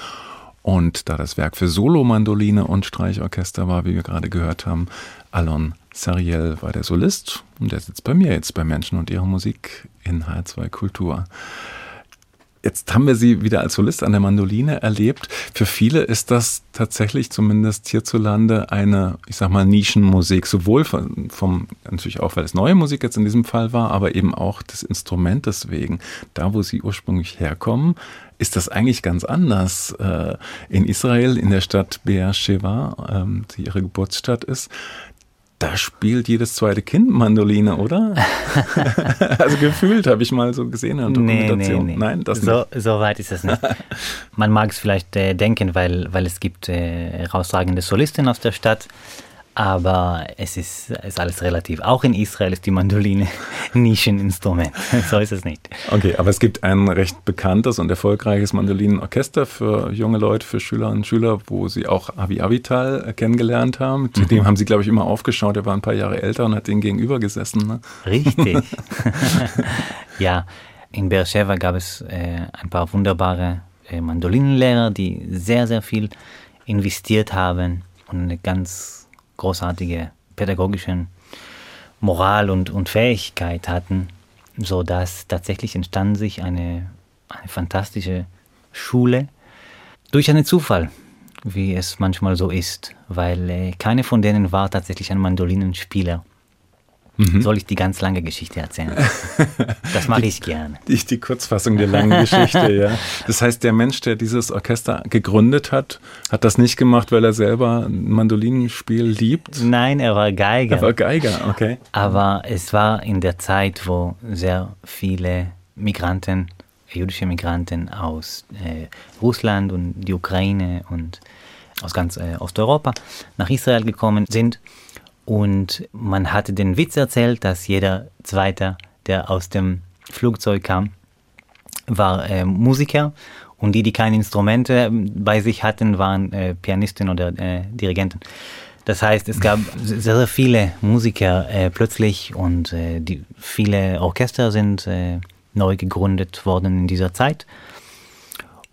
Speaker 2: Und da das Werk für Solomandoline und Streichorchester war, wie wir gerade gehört haben, Alon Sariel war der Solist und der sitzt bei mir jetzt bei Menschen und ihrer Musik in H2 Kultur. Jetzt haben wir sie wieder als Solist an der Mandoline erlebt. Für viele ist das tatsächlich zumindest hierzulande eine, ich sag mal, Nischenmusik, sowohl vom, vom, natürlich auch, weil es neue Musik jetzt in diesem Fall war, aber eben auch des Instrumentes wegen. Da, wo sie ursprünglich herkommen, ist das eigentlich ganz anders. Äh, in Israel, in der Stadt Beersheba, ähm, die ihre Geburtsstadt ist, da spielt jedes zweite Kind Mandoline, oder? also gefühlt habe ich mal so gesehen in der Dokumentation.
Speaker 3: Nee, nee, nee. Nein, das so, nicht. So weit ist es nicht. Man mag es vielleicht äh, denken, weil, weil es gibt äh, herausragende Solistinnen aus der Stadt aber es ist, ist alles relativ. Auch in Israel ist die Mandoline Nischeninstrument. so ist es nicht.
Speaker 2: Okay, aber es gibt ein recht bekanntes und erfolgreiches Mandolinenorchester für junge Leute, für Schülerinnen und Schüler, wo sie auch Avi Avital kennengelernt haben. Zu mhm. dem haben sie, glaube ich, immer aufgeschaut. Er war ein paar Jahre älter und hat denen gegenüber gesessen. Ne?
Speaker 3: Richtig. ja, in Beersheba gab es äh, ein paar wunderbare äh, Mandolinenlehrer, die sehr, sehr viel investiert haben und eine ganz großartige pädagogische Moral und, und Fähigkeit hatten, sodass tatsächlich entstand sich eine, eine fantastische Schule durch einen Zufall, wie es manchmal so ist, weil äh, keine von denen war tatsächlich ein Mandolinenspieler. Mhm. Soll ich die ganz lange Geschichte erzählen? Das mache ich gerne.
Speaker 2: Die, die Kurzfassung der langen Geschichte, ja. Das heißt, der Mensch, der dieses Orchester gegründet hat, hat das nicht gemacht, weil er selber ein Mandolinenspiel liebt?
Speaker 3: Nein, er war Geiger.
Speaker 2: Er war Geiger, okay.
Speaker 3: Aber es war in der Zeit, wo sehr viele Migranten, jüdische Migranten aus äh, Russland und die Ukraine und aus ganz äh, Osteuropa nach Israel gekommen sind und man hatte den Witz erzählt, dass jeder Zweite, der aus dem Flugzeug kam, war äh, Musiker und die, die keine Instrumente bei sich hatten, waren äh, Pianisten oder äh, Dirigenten. Das heißt, es gab sehr, sehr viele Musiker äh, plötzlich und äh, die, viele Orchester sind äh, neu gegründet worden in dieser Zeit.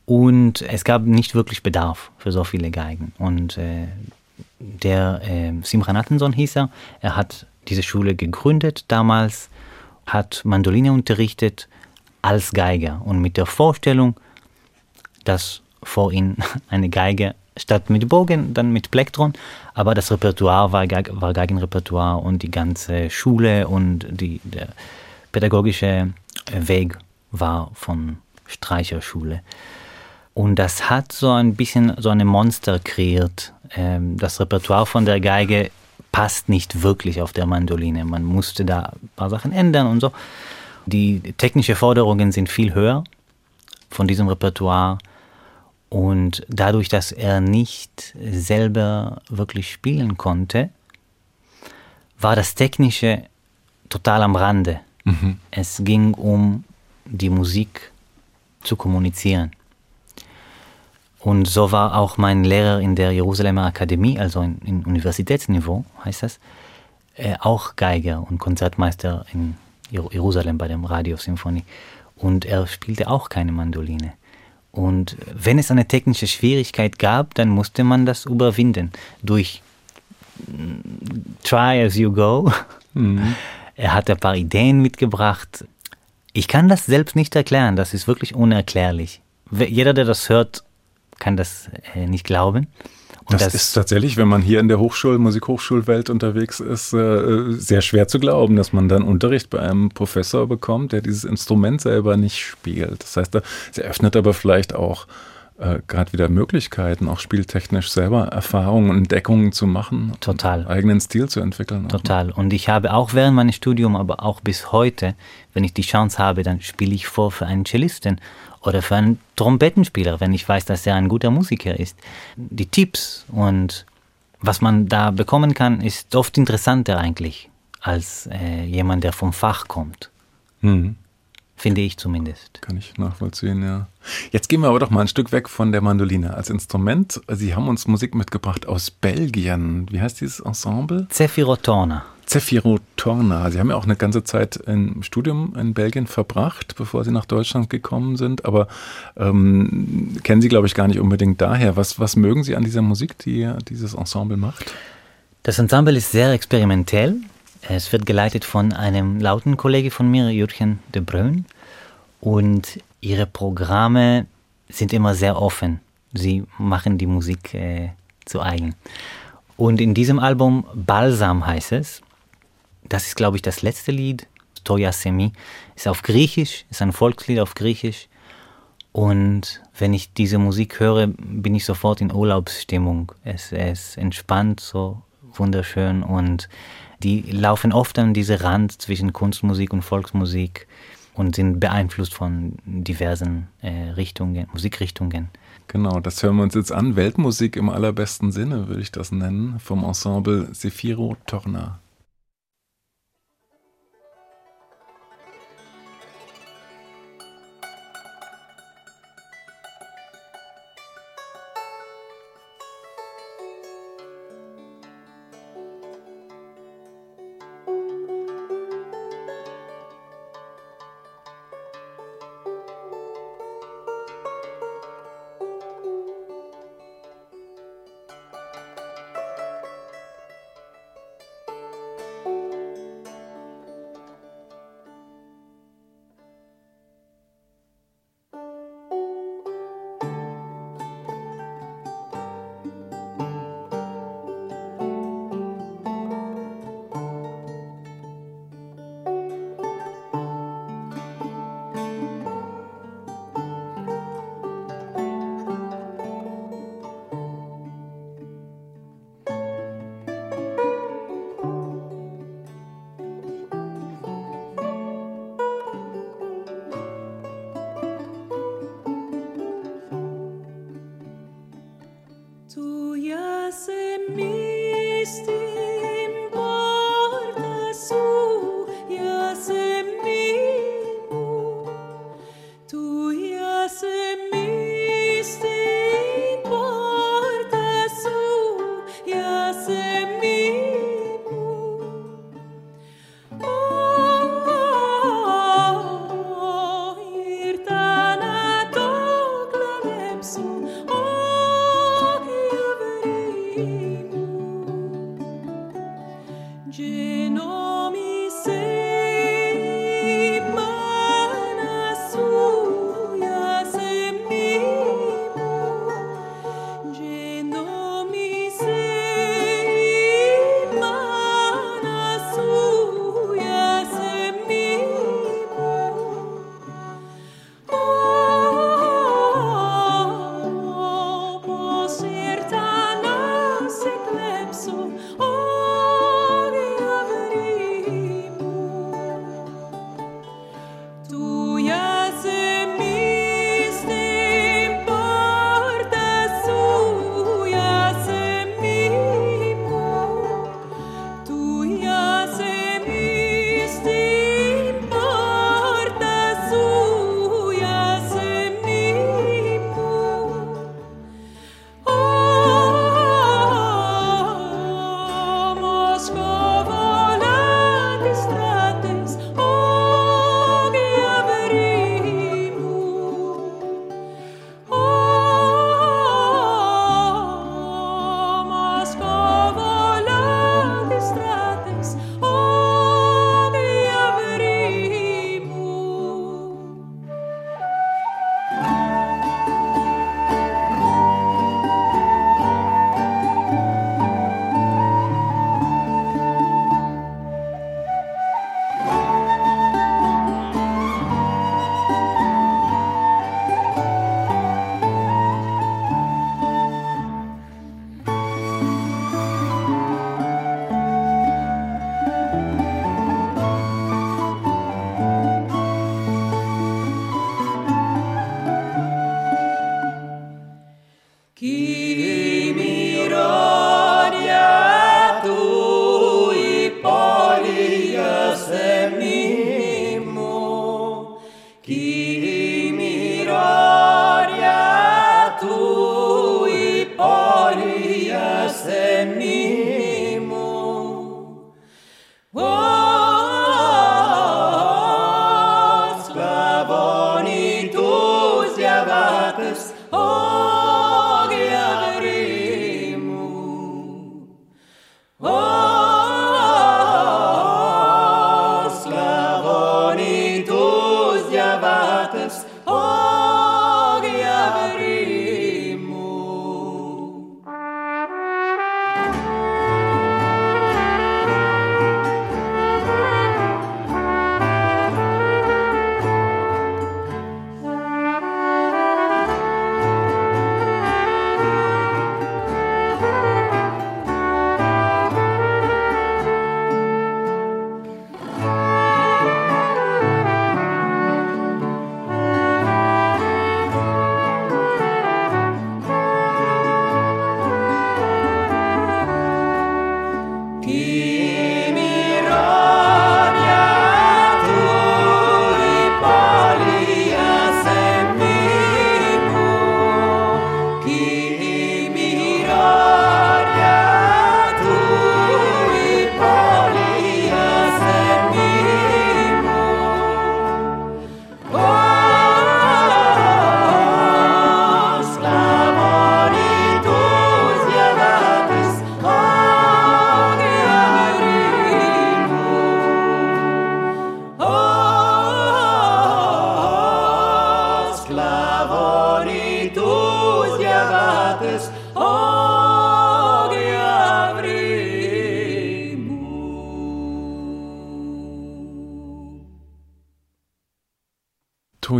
Speaker 3: Und es gab nicht wirklich Bedarf für so viele Geigen. Und äh, der äh, Simran Attenson hieß er. Er hat diese Schule gegründet damals, hat Mandoline unterrichtet als Geiger und mit der Vorstellung, dass vor ihm eine Geige statt mit Bogen, dann mit Plektron, aber das Repertoire war, war Geigenrepertoire und die ganze Schule und die, der pädagogische Weg war von Streicherschule. Und das hat so ein bisschen so eine Monster kreiert. Ähm, das Repertoire von der Geige passt nicht wirklich auf der Mandoline. Man musste da ein paar Sachen ändern und so. Die technischen Forderungen sind viel höher von diesem Repertoire. Und dadurch, dass er nicht selber wirklich spielen konnte, war das Technische total am Rande. Mhm. Es ging um die Musik zu kommunizieren. Und so war auch mein Lehrer in der Jerusalemer Akademie, also in, in Universitätsniveau heißt das, äh, auch Geiger und Konzertmeister in Jerusalem bei dem Radiosymphonie. Und er spielte auch keine Mandoline. Und wenn es eine technische Schwierigkeit gab, dann musste man das überwinden durch mm, Try as you go. Mhm. Er hat ein paar Ideen mitgebracht. Ich kann das selbst nicht erklären, das ist wirklich unerklärlich. Jeder, der das hört, kann das äh, nicht glauben.
Speaker 2: Das, das, ist tatsächlich, wenn man hier in der Hochschul-, Musikhochschulwelt unterwegs ist, äh, sehr schwer zu glauben, dass man dann Unterricht bei einem Professor bekommt, der dieses Instrument selber nicht spielt. Das heißt, es eröffnet aber vielleicht auch äh, gerade wieder Möglichkeiten, auch spieltechnisch selber Erfahrungen und Entdeckungen zu machen.
Speaker 3: Total.
Speaker 2: Eigenen Stil zu entwickeln.
Speaker 3: Total. Und ich habe auch während meines Studiums, aber auch bis heute, wenn ich die Chance habe, dann spiele ich vor für einen Cellisten oder für einen Trompetenspieler, wenn ich weiß, dass er ein guter Musiker ist. Die Tipps und was man da bekommen kann, ist oft interessanter eigentlich als äh, jemand, der vom Fach kommt. Mhm. finde ich zumindest.
Speaker 2: Kann ich nachvollziehen, ja. Jetzt gehen wir aber doch mal ein Stück weg von der Mandoline als Instrument. Sie haben uns Musik mitgebracht aus Belgien. Wie heißt dieses Ensemble?
Speaker 3: Zephyrotorna.
Speaker 2: Zephyrotorna. Sie haben ja auch eine ganze Zeit im Studium in Belgien verbracht, bevor Sie nach Deutschland gekommen sind. Aber ähm, kennen Sie, glaube ich, gar nicht unbedingt daher. Was, was mögen Sie an dieser Musik, die dieses Ensemble macht?
Speaker 3: Das Ensemble ist sehr experimentell. Es wird geleitet von einem lauten Kollege von mir, Jürgen de Bruyn. Und ihre Programme sind immer sehr offen. Sie machen die Musik äh, zu eigen. Und in diesem Album Balsam heißt es. Das ist, glaube ich, das letzte Lied. Toya Semi ist auf Griechisch, ist ein Volkslied auf Griechisch. Und wenn ich diese Musik höre, bin ich sofort in Urlaubsstimmung. Es, es entspannt so wunderschön und die laufen oft an diese Rand zwischen Kunstmusik und Volksmusik und sind beeinflusst von diversen äh, Richtungen, Musikrichtungen.
Speaker 2: Genau, das hören wir uns jetzt an. Weltmusik im allerbesten Sinne, würde ich das nennen, vom Ensemble Sephiro Torna.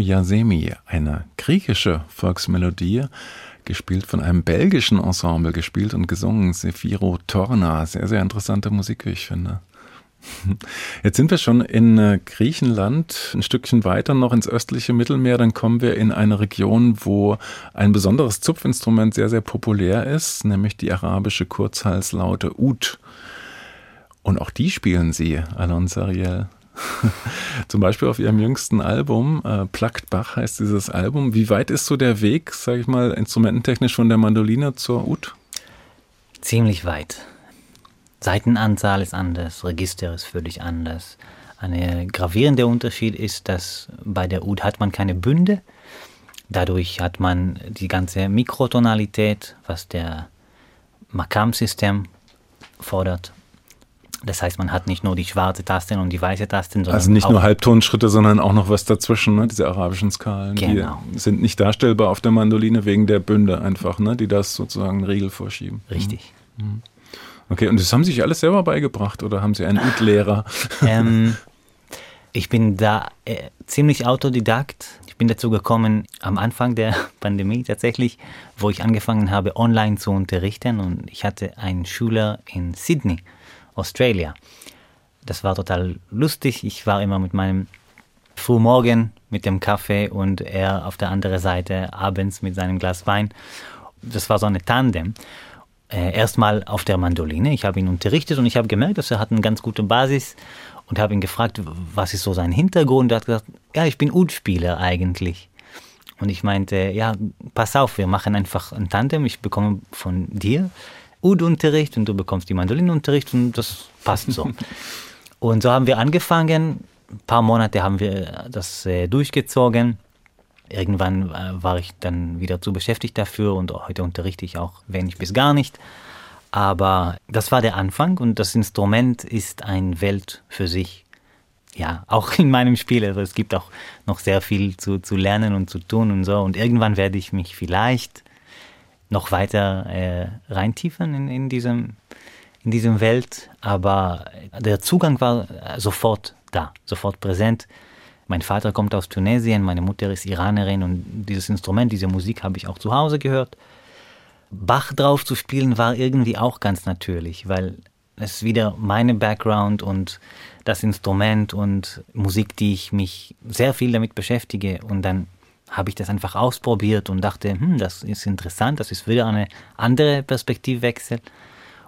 Speaker 2: Yasemi, eine griechische Volksmelodie, gespielt von einem belgischen Ensemble, gespielt und gesungen, Sephiro Torna. Sehr, sehr interessante Musik, wie ich finde. Jetzt sind wir schon in äh, Griechenland, ein Stückchen weiter noch ins östliche Mittelmeer, dann kommen wir in eine Region, wo ein besonderes Zupfinstrument sehr, sehr populär ist, nämlich die arabische Kurzhalslaute Ud. Und auch die spielen Sie, Alon Sariel. Zum Beispiel auf ihrem jüngsten Album, äh, Plugged Bach heißt dieses Album. Wie weit ist so der Weg, sage ich mal, instrumententechnisch von der Mandoline zur Ud?
Speaker 3: Ziemlich weit. Seitenanzahl ist anders, Register ist völlig anders. Ein gravierender Unterschied ist, dass bei der Ud hat man keine Bünde. Dadurch hat man die ganze Mikrotonalität, was der Makam-System fordert. Das heißt, man hat nicht nur die schwarze Taste und die weiße Taste, sondern.
Speaker 2: Also nicht nur Halbtonschritte, sondern auch noch was dazwischen, ne? diese arabischen Skalen. Genau. Die sind nicht darstellbar auf der Mandoline wegen der Bünde einfach, ne? die das sozusagen Regel vorschieben.
Speaker 3: Richtig. Mhm.
Speaker 2: mhm. Okay, und das haben Sie sich alles selber beigebracht oder haben Sie einen Ut-Lehrer?
Speaker 3: Ähm, ich bin da äh, ziemlich autodidakt. Ich bin dazu gekommen am Anfang der Pandemie tatsächlich, wo ich angefangen habe, online zu unterrichten. Und ich hatte einen Schüler in Sydney Australia. Das war total lustig. Ich war immer mit meinem Frühmorgen mit dem Kaffee und er auf der anderen Seite abends mit seinem Glas Wein. Das war so eine Tandem. Äh, erstmal auf der Mandoline. Ich habe ihn unterrichtet und ich habe gemerkt, dass er hat eine ganz gute Basis und habe ihn gefragt, was ist so sein Hintergrund. Er hat gesagt, ja, ich bin Ud-Spieler eigentlich. Und ich meinte, ja, pass auf, wir machen einfach ein Tandem. Ich bekomme von dir Ud-Unterricht und du bekommst die Mandolinenunterricht und das passt so. und so haben wir angefangen. Ein paar Monate haben wir das äh, durchgezogen. Irgendwann äh, war ich dann wieder zu beschäftigt dafür und heute unterrichte ich auch wenig bis gar nicht. Aber das war der Anfang und das Instrument ist eine Welt für sich. Ja, auch in meinem Spiel. Also es gibt auch noch sehr viel zu, zu lernen und zu tun und so. Und irgendwann werde ich mich vielleicht noch weiter äh, reintiefern in, in, diesem, in diesem Welt, aber der Zugang war äh, sofort da, sofort präsent. Mein Vater kommt aus Tunesien, meine Mutter ist Iranerin und dieses Instrument, diese Musik habe ich auch zu Hause gehört. Bach drauf zu spielen war irgendwie auch ganz natürlich, weil es wieder meine Background und das Instrument und Musik, die ich mich sehr viel damit beschäftige und dann habe ich das einfach ausprobiert und dachte, hm, das ist interessant, das ist wieder eine andere Perspektivwechsel.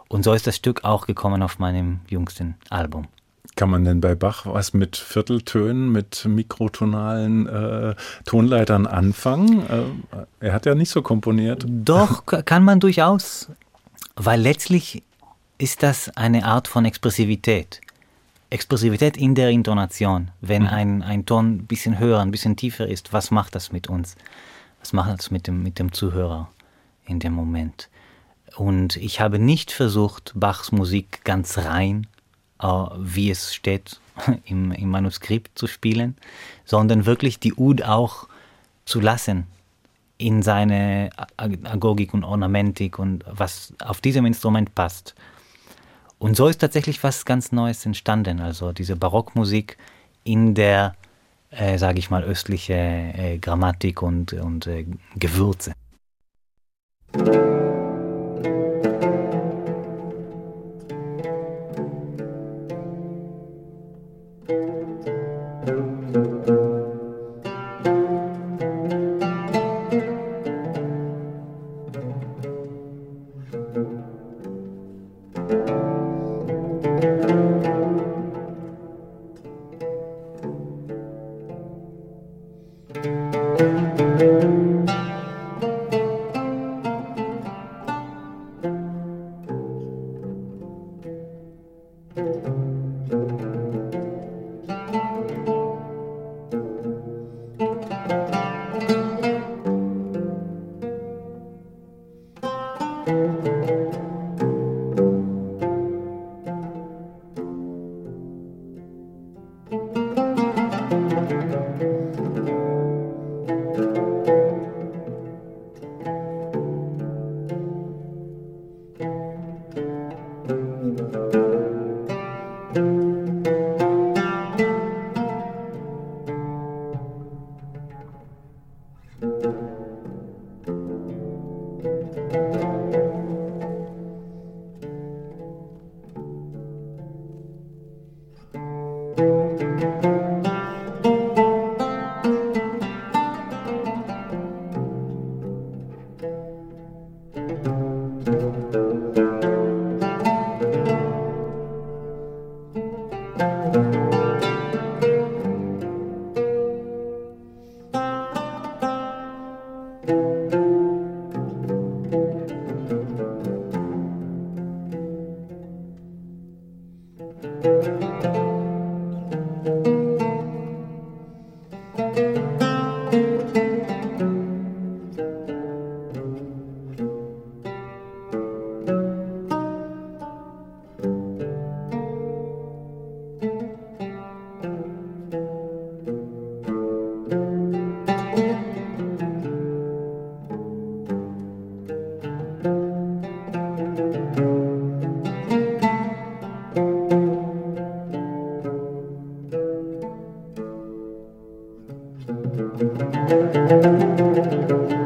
Speaker 3: Und so ist das Stück auch gekommen auf meinem jüngsten Album.
Speaker 2: Kann man denn bei Bach was mit Vierteltönen, mit mikrotonalen äh, Tonleitern anfangen? Äh, er hat ja nicht so komponiert.
Speaker 3: Doch, kann man durchaus, weil letztlich ist das eine Art von Expressivität. Expressivität in der Intonation. Wenn mhm. ein, ein Ton ein bisschen höher, ein bisschen tiefer ist, was macht das mit uns? Was macht das mit dem, mit dem Zuhörer in dem Moment? Und ich habe nicht versucht, Bachs Musik ganz rein, äh, wie es steht im, im Manuskript zu spielen, sondern wirklich die Ud auch zu lassen in seine Agogik und Ornamentik und was auf diesem Instrument passt. Und so ist tatsächlich was ganz Neues entstanden. Also diese Barockmusik in der, äh, sage ich mal, östliche äh, Grammatik und, und äh, Gewürze.
Speaker 2: Thank you.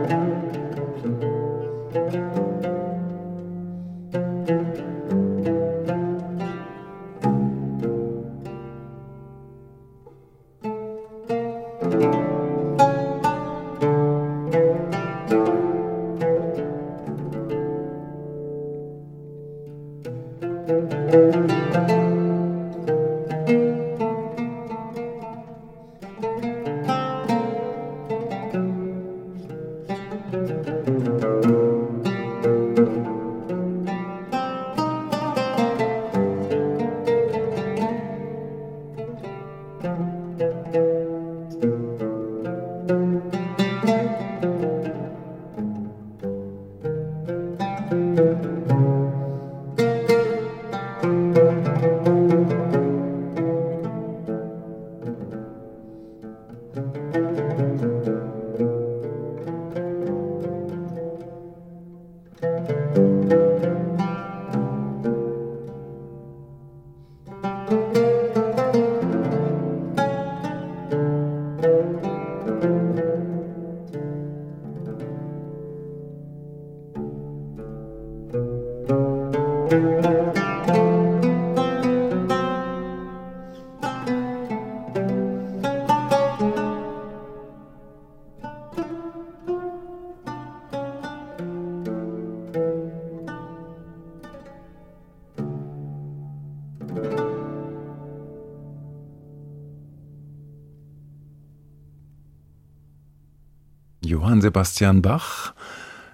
Speaker 2: Sebastian Bach,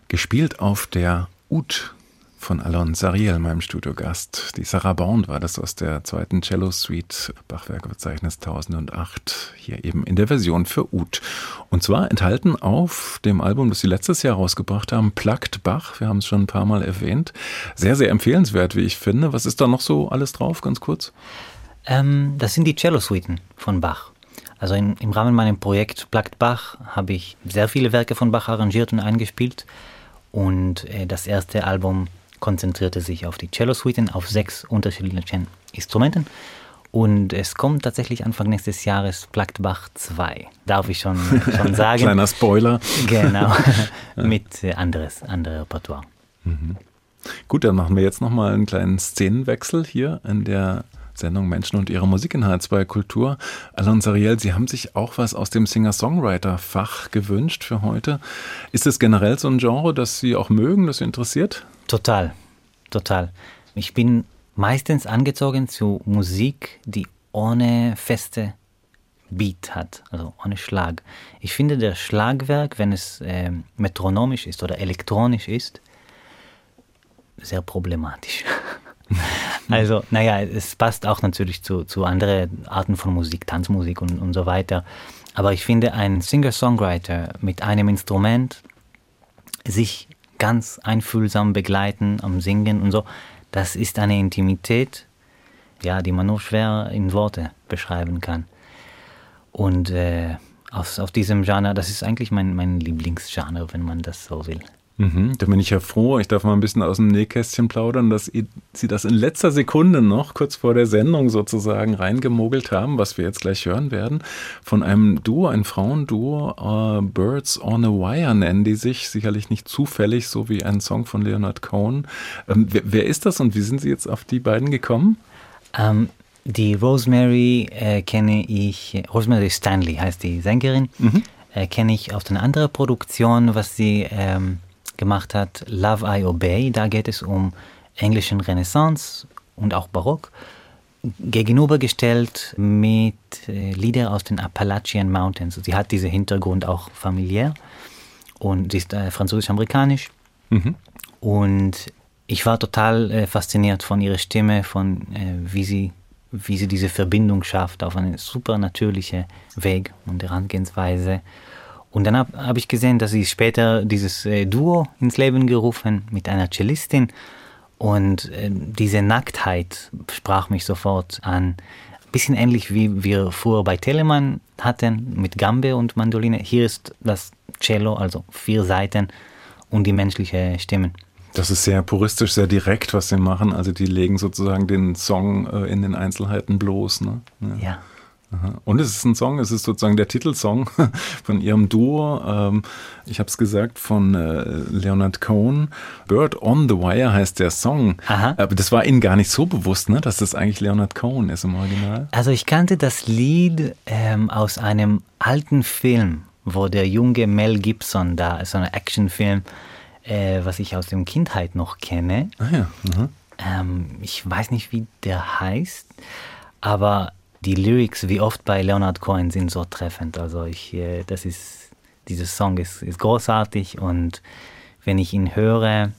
Speaker 2: gespielt auf der Ud von Alon Sariel, meinem Studiogast. Die Sarah Bond war das aus der zweiten Cello-Suite Bachwerkverzeichnis 1008, hier eben in der Version für Ud. Und zwar enthalten auf dem Album, das sie letztes Jahr rausgebracht haben, Plugged Bach, wir haben es schon ein paar Mal erwähnt. Sehr, sehr empfehlenswert, wie ich finde. Was ist da noch so alles drauf, ganz kurz?
Speaker 3: Ähm, das sind die Cello-Suiten von Bach. Also in, im Rahmen meinem Projekt Plugged Bach habe ich sehr viele Werke von Bach arrangiert und eingespielt. Und äh, das erste Album konzentrierte sich auf die Cello-Suiten auf sechs unterschiedlichen Instrumenten. Und es kommt tatsächlich Anfang nächstes Jahres Plugged Bach 2. Darf ich schon, schon sagen.
Speaker 2: Kleiner Spoiler.
Speaker 3: Genau. Mit äh, anderes, anderem Repertoire. Mhm.
Speaker 2: Gut, dann machen wir jetzt nochmal einen kleinen Szenenwechsel hier in der Sendung Menschen und ihre Musik in H2 Kultur. Alon Sariel, Sie haben sich auch was aus dem Singer-Songwriter-Fach gewünscht für heute. Ist es generell so ein Genre, das Sie auch mögen, das Sie interessiert?
Speaker 3: Total, total. Ich bin meistens angezogen zu Musik, die ohne feste Beat hat, also ohne Schlag. Ich finde der Schlagwerk, wenn es äh, metronomisch ist oder elektronisch ist, sehr problematisch. also, naja, es passt auch natürlich zu, zu anderen Arten von Musik, Tanzmusik und, und so weiter. Aber ich finde, ein Singer-Songwriter mit einem Instrument sich ganz einfühlsam begleiten am Singen und so, das ist eine Intimität, ja, die man nur schwer in Worte beschreiben kann. Und äh, aus, auf diesem Genre, das ist eigentlich mein, mein Lieblingsgenre, wenn man das so will.
Speaker 2: Mhm, da bin ich ja froh. Ich darf mal ein bisschen aus dem Nähkästchen plaudern, dass Sie das in letzter Sekunde noch, kurz vor der Sendung sozusagen, reingemogelt haben, was wir jetzt gleich hören werden, von einem Duo, ein Frauenduo, uh, Birds on a Wire nennen die sich, sicherlich nicht zufällig, so wie ein Song von Leonard Cohen. Ähm, wer, wer, ist das und wie sind Sie jetzt auf die beiden gekommen?
Speaker 3: Ähm, die Rosemary äh, kenne ich, Rosemary Stanley heißt die Sängerin, mhm. äh, kenne ich aus einer anderen Produktion, was sie... Ähm, gemacht hat, Love I Obey. Da geht es um englischen Renaissance und auch Barock, gegenübergestellt mit äh, Lieder aus den Appalachian Mountains. Sie hat diesen Hintergrund auch familiär und sie ist äh, französisch-amerikanisch. Mhm. Und ich war total äh, fasziniert von ihrer Stimme, von äh, wie sie wie sie diese Verbindung schafft auf einen super natürlichen Weg und Herangehensweise. Und dann habe hab ich gesehen, dass sie später dieses äh, Duo ins Leben gerufen mit einer Cellistin. Und äh, diese Nacktheit sprach mich sofort an. Bisschen ähnlich wie wir früher bei Telemann hatten mit Gambe und Mandoline. Hier ist das Cello, also vier Seiten und die menschliche Stimmen.
Speaker 2: Das ist sehr puristisch, sehr direkt, was sie machen. Also die legen sozusagen den Song äh, in den Einzelheiten bloß. Ne?
Speaker 3: ja. ja.
Speaker 2: Und es ist ein Song, es ist sozusagen der Titelsong von ihrem Duo. Ähm, ich habe es gesagt, von äh, Leonard Cohen. Bird on the Wire heißt der Song. Aha. Aber das war Ihnen gar nicht so bewusst, ne, dass das eigentlich Leonard Cohen ist im Original.
Speaker 3: Also ich kannte das Lied ähm, aus einem alten Film, wo der junge Mel Gibson da, so ein Actionfilm, äh, was ich aus der Kindheit noch kenne. Ah ja. Ähm, ich weiß nicht, wie der heißt, aber die Lyrics, wie oft bei Leonard Cohen, sind so treffend. Also ich, äh, das ist, dieser Song ist, ist großartig und wenn ich ihn höre,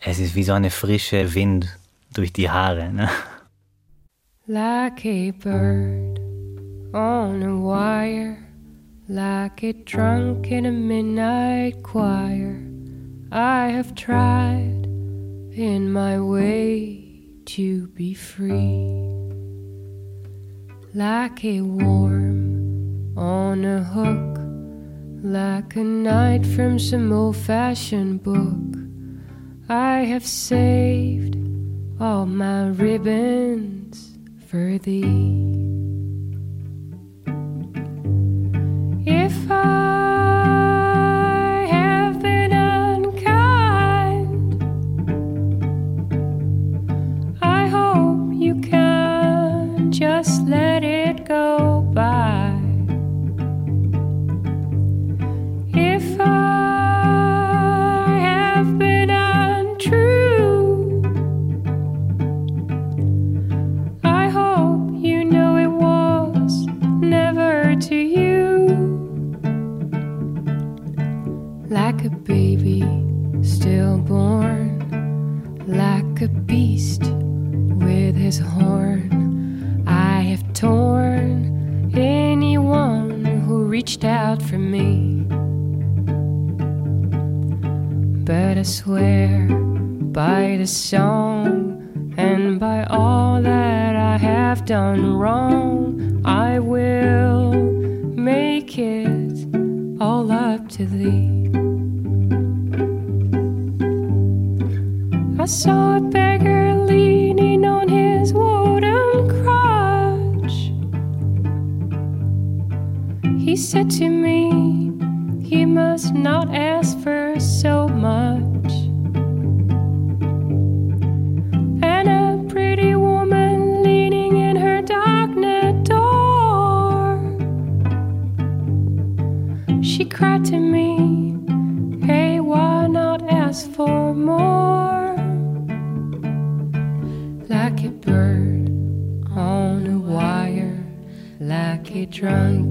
Speaker 3: es ist wie so eine frische Wind durch die Haare. Ne? Like a bird on a wire, like a drunk in a midnight choir. I have tried in my way to be free. Like a worm on a hook, like a knight from some old fashioned book. I have saved all my ribbons for thee. If I you know
Speaker 5: for me. But I swear by the song and by all that I have done wrong, I will make it all up to thee. I saw a beggar leaning on his wooden crutch. He said to me, must not ask for so much. And a pretty woman leaning in her darknet door. She cried to me, Hey, why not ask for more? Like a bird on a wire, like a drunk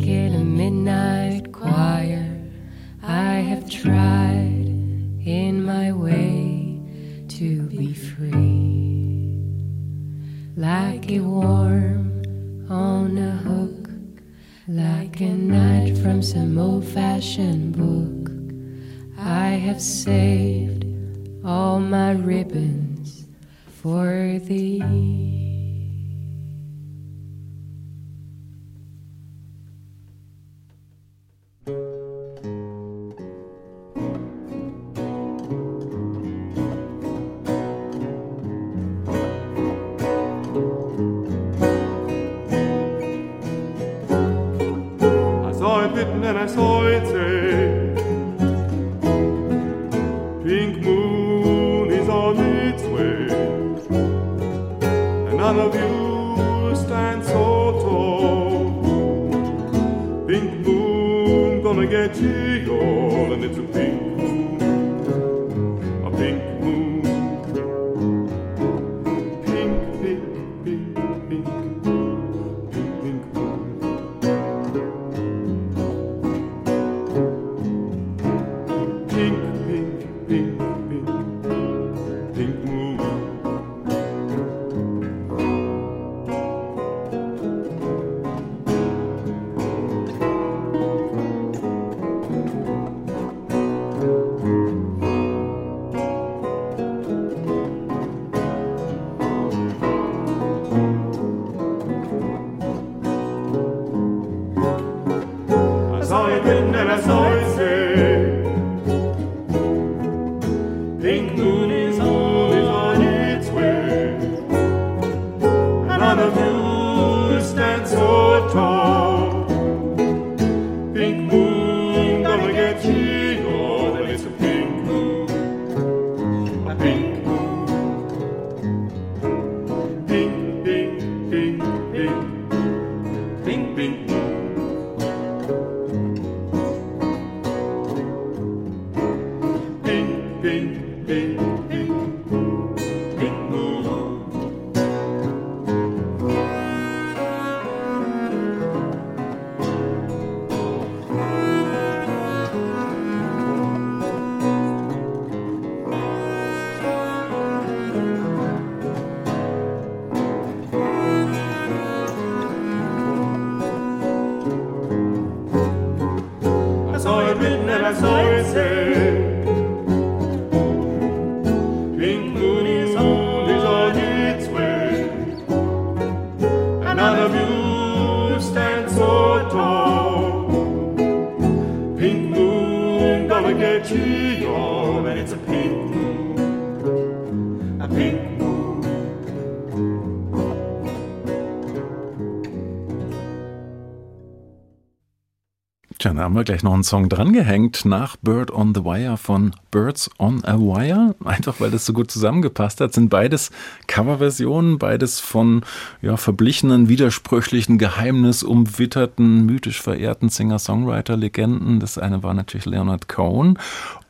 Speaker 2: haben wir gleich noch einen Song drangehängt nach Bird on the Wire von Birds on a Wire. Einfach weil das so gut zusammengepasst hat. Sind beides Coverversionen, beides von ja, verblichenen, widersprüchlichen, geheimnisumwitterten, mythisch verehrten Singer-Songwriter-Legenden. Das eine war natürlich Leonard Cohen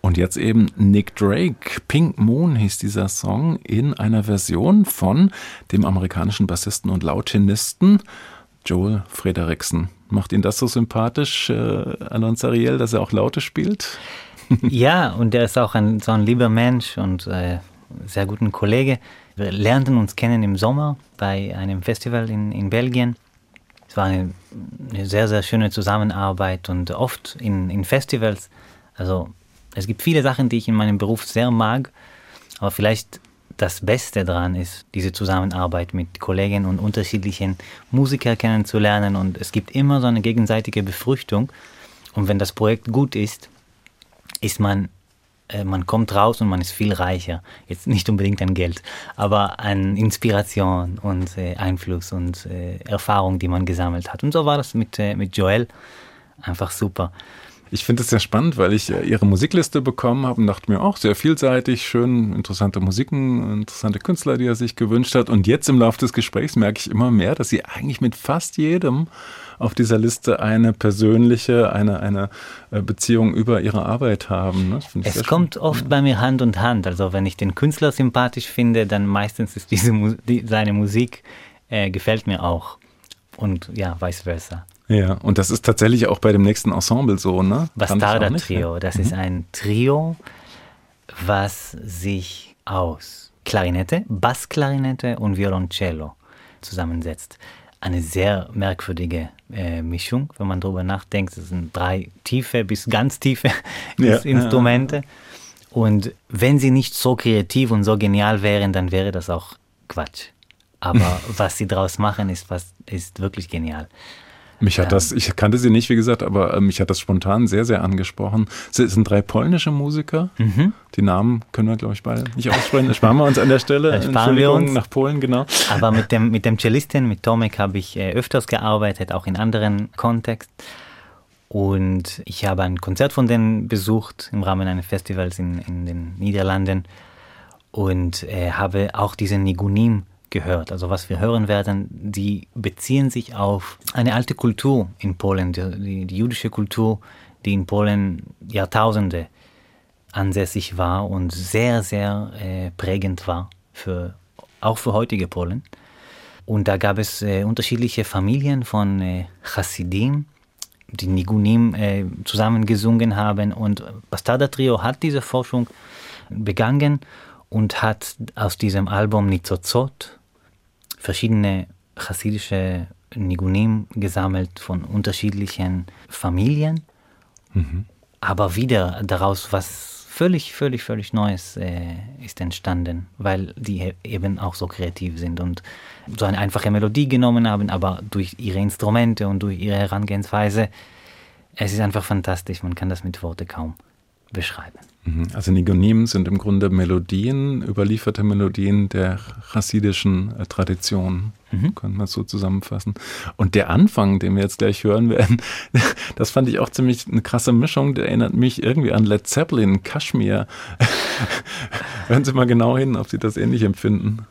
Speaker 2: und jetzt eben Nick Drake. Pink Moon hieß dieser Song in einer Version von dem amerikanischen Bassisten und Lautinisten Joel Frederiksen. Macht ihn das so sympathisch, äh, Alon Sariel, dass er auch Laute spielt?
Speaker 3: ja, und er ist auch ein, so ein lieber Mensch und äh, sehr guter Kollege. Wir lernten uns kennen im Sommer bei einem Festival in, in Belgien. Es war eine, eine sehr, sehr schöne Zusammenarbeit und oft in, in Festivals. Also es gibt viele Sachen, die ich in meinem Beruf sehr mag, aber vielleicht das Beste daran ist, diese Zusammenarbeit mit Kollegen und unterschiedlichen Musikern kennenzulernen und es gibt immer so eine gegenseitige Befruchtung und wenn das Projekt gut ist, ist man äh, man kommt raus und man ist viel reicher. Jetzt nicht unbedingt an Geld, aber an Inspiration und äh, Einfluss und äh, Erfahrung, die man gesammelt hat. Und so war das mit, äh, mit Joel. Einfach super.
Speaker 2: Ich finde es sehr spannend, weil ich äh, ihre Musikliste bekommen habe und dachte mir auch sehr vielseitig, schön, interessante Musiken, interessante Künstler, die er sich gewünscht hat. Und jetzt im Laufe des Gesprächs merke ich immer mehr, dass sie eigentlich mit fast jedem auf dieser Liste eine persönliche, eine, eine äh, Beziehung über ihre Arbeit haben. Ne?
Speaker 3: Es kommt oft bei mir Hand und Hand. Also wenn ich den Künstler sympathisch finde, dann meistens ist diese die, seine Musik äh, gefällt mir auch. Und ja, vice versa.
Speaker 2: Ja, und das ist tatsächlich auch bei dem nächsten Ensemble so, ne?
Speaker 3: Bastarda Trio. Das mhm. ist ein Trio, was sich aus Klarinette, Bassklarinette und Violoncello zusammensetzt. Eine sehr merkwürdige äh, Mischung, wenn man darüber nachdenkt. Es sind drei tiefe bis ganz tiefe ja, Instrumente. Und wenn sie nicht so kreativ und so genial wären, dann wäre das auch Quatsch. Aber was sie daraus machen, ist, was, ist wirklich genial.
Speaker 2: Mich hat das, ich kannte sie nicht, wie gesagt, aber äh, mich hat das spontan sehr, sehr angesprochen. Es sind drei polnische Musiker. Mhm. Die Namen können wir, glaube ich, beide nicht aussprechen. Sparen wir uns an der Stelle.
Speaker 3: Das sparen wir uns.
Speaker 2: nach Polen, genau.
Speaker 3: Aber mit dem, mit dem Cellistin, mit Tomek, habe ich äh, öfters gearbeitet, auch in anderen Kontexten. Und ich habe ein Konzert von denen besucht im Rahmen eines Festivals in, in den Niederlanden und äh, habe auch diesen Nigunim gehört. Also was wir hören werden, die beziehen sich auf eine alte Kultur in Polen, die, die jüdische Kultur, die in Polen Jahrtausende ansässig war und sehr, sehr äh, prägend war, für, auch für heutige Polen. Und da gab es äh, unterschiedliche Familien von äh, Chassidim, die Nigunim äh, zusammen haben. Und Bastarda Trio hat diese Forschung begangen und hat aus diesem Album Nizozot verschiedene chassidische Nigunim gesammelt von unterschiedlichen Familien, mhm. aber wieder daraus was völlig, völlig, völlig Neues äh, ist entstanden, weil die eben auch so kreativ sind und so eine einfache Melodie genommen haben, aber durch ihre Instrumente und durch ihre Herangehensweise, es ist einfach fantastisch, man kann das mit Worten kaum beschreiben.
Speaker 2: Mhm. Also Nigunim sind im Grunde Melodien, überlieferte Melodien der chassidischen äh, Tradition, mhm. könnte man so zusammenfassen. Und der Anfang, den wir jetzt gleich hören werden, das fand ich auch ziemlich eine krasse Mischung. Der erinnert mich irgendwie an Led Zeppelin, Kashmir. Hören Sie mal genau hin, ob Sie das ähnlich empfinden.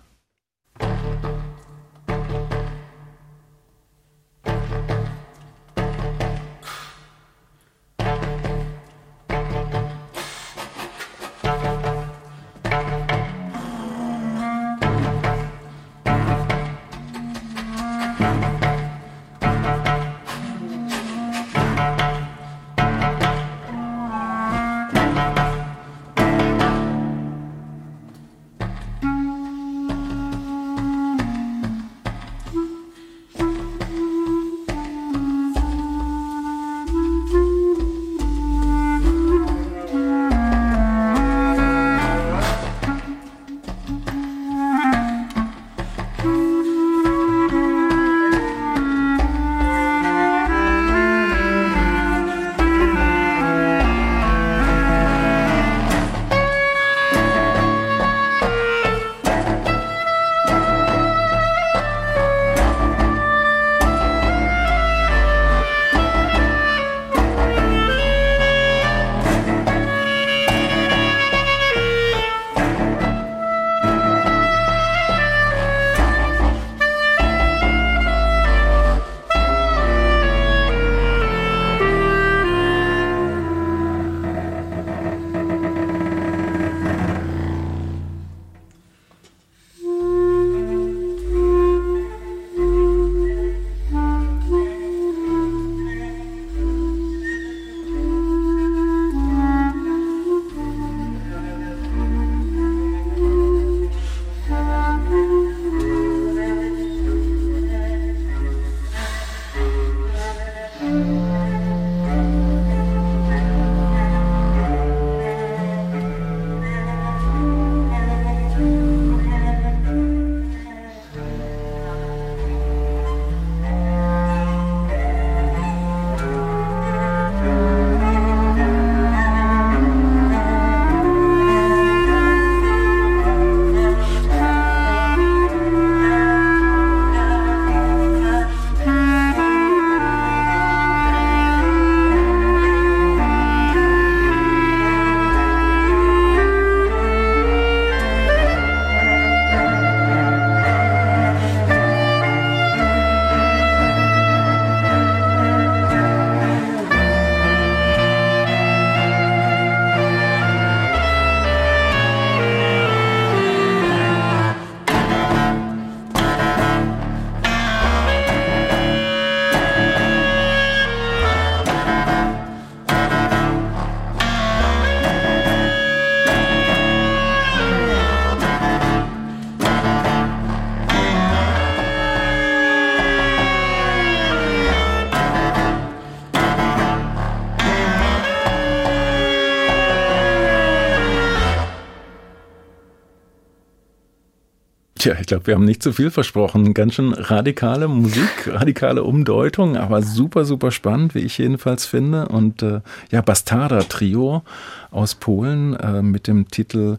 Speaker 2: Tja, ich glaube, wir haben nicht zu viel versprochen. Ganz schön radikale Musik, radikale Umdeutung, aber super, super spannend, wie ich jedenfalls finde. Und äh, ja, Bastarda Trio aus Polen äh, mit dem Titel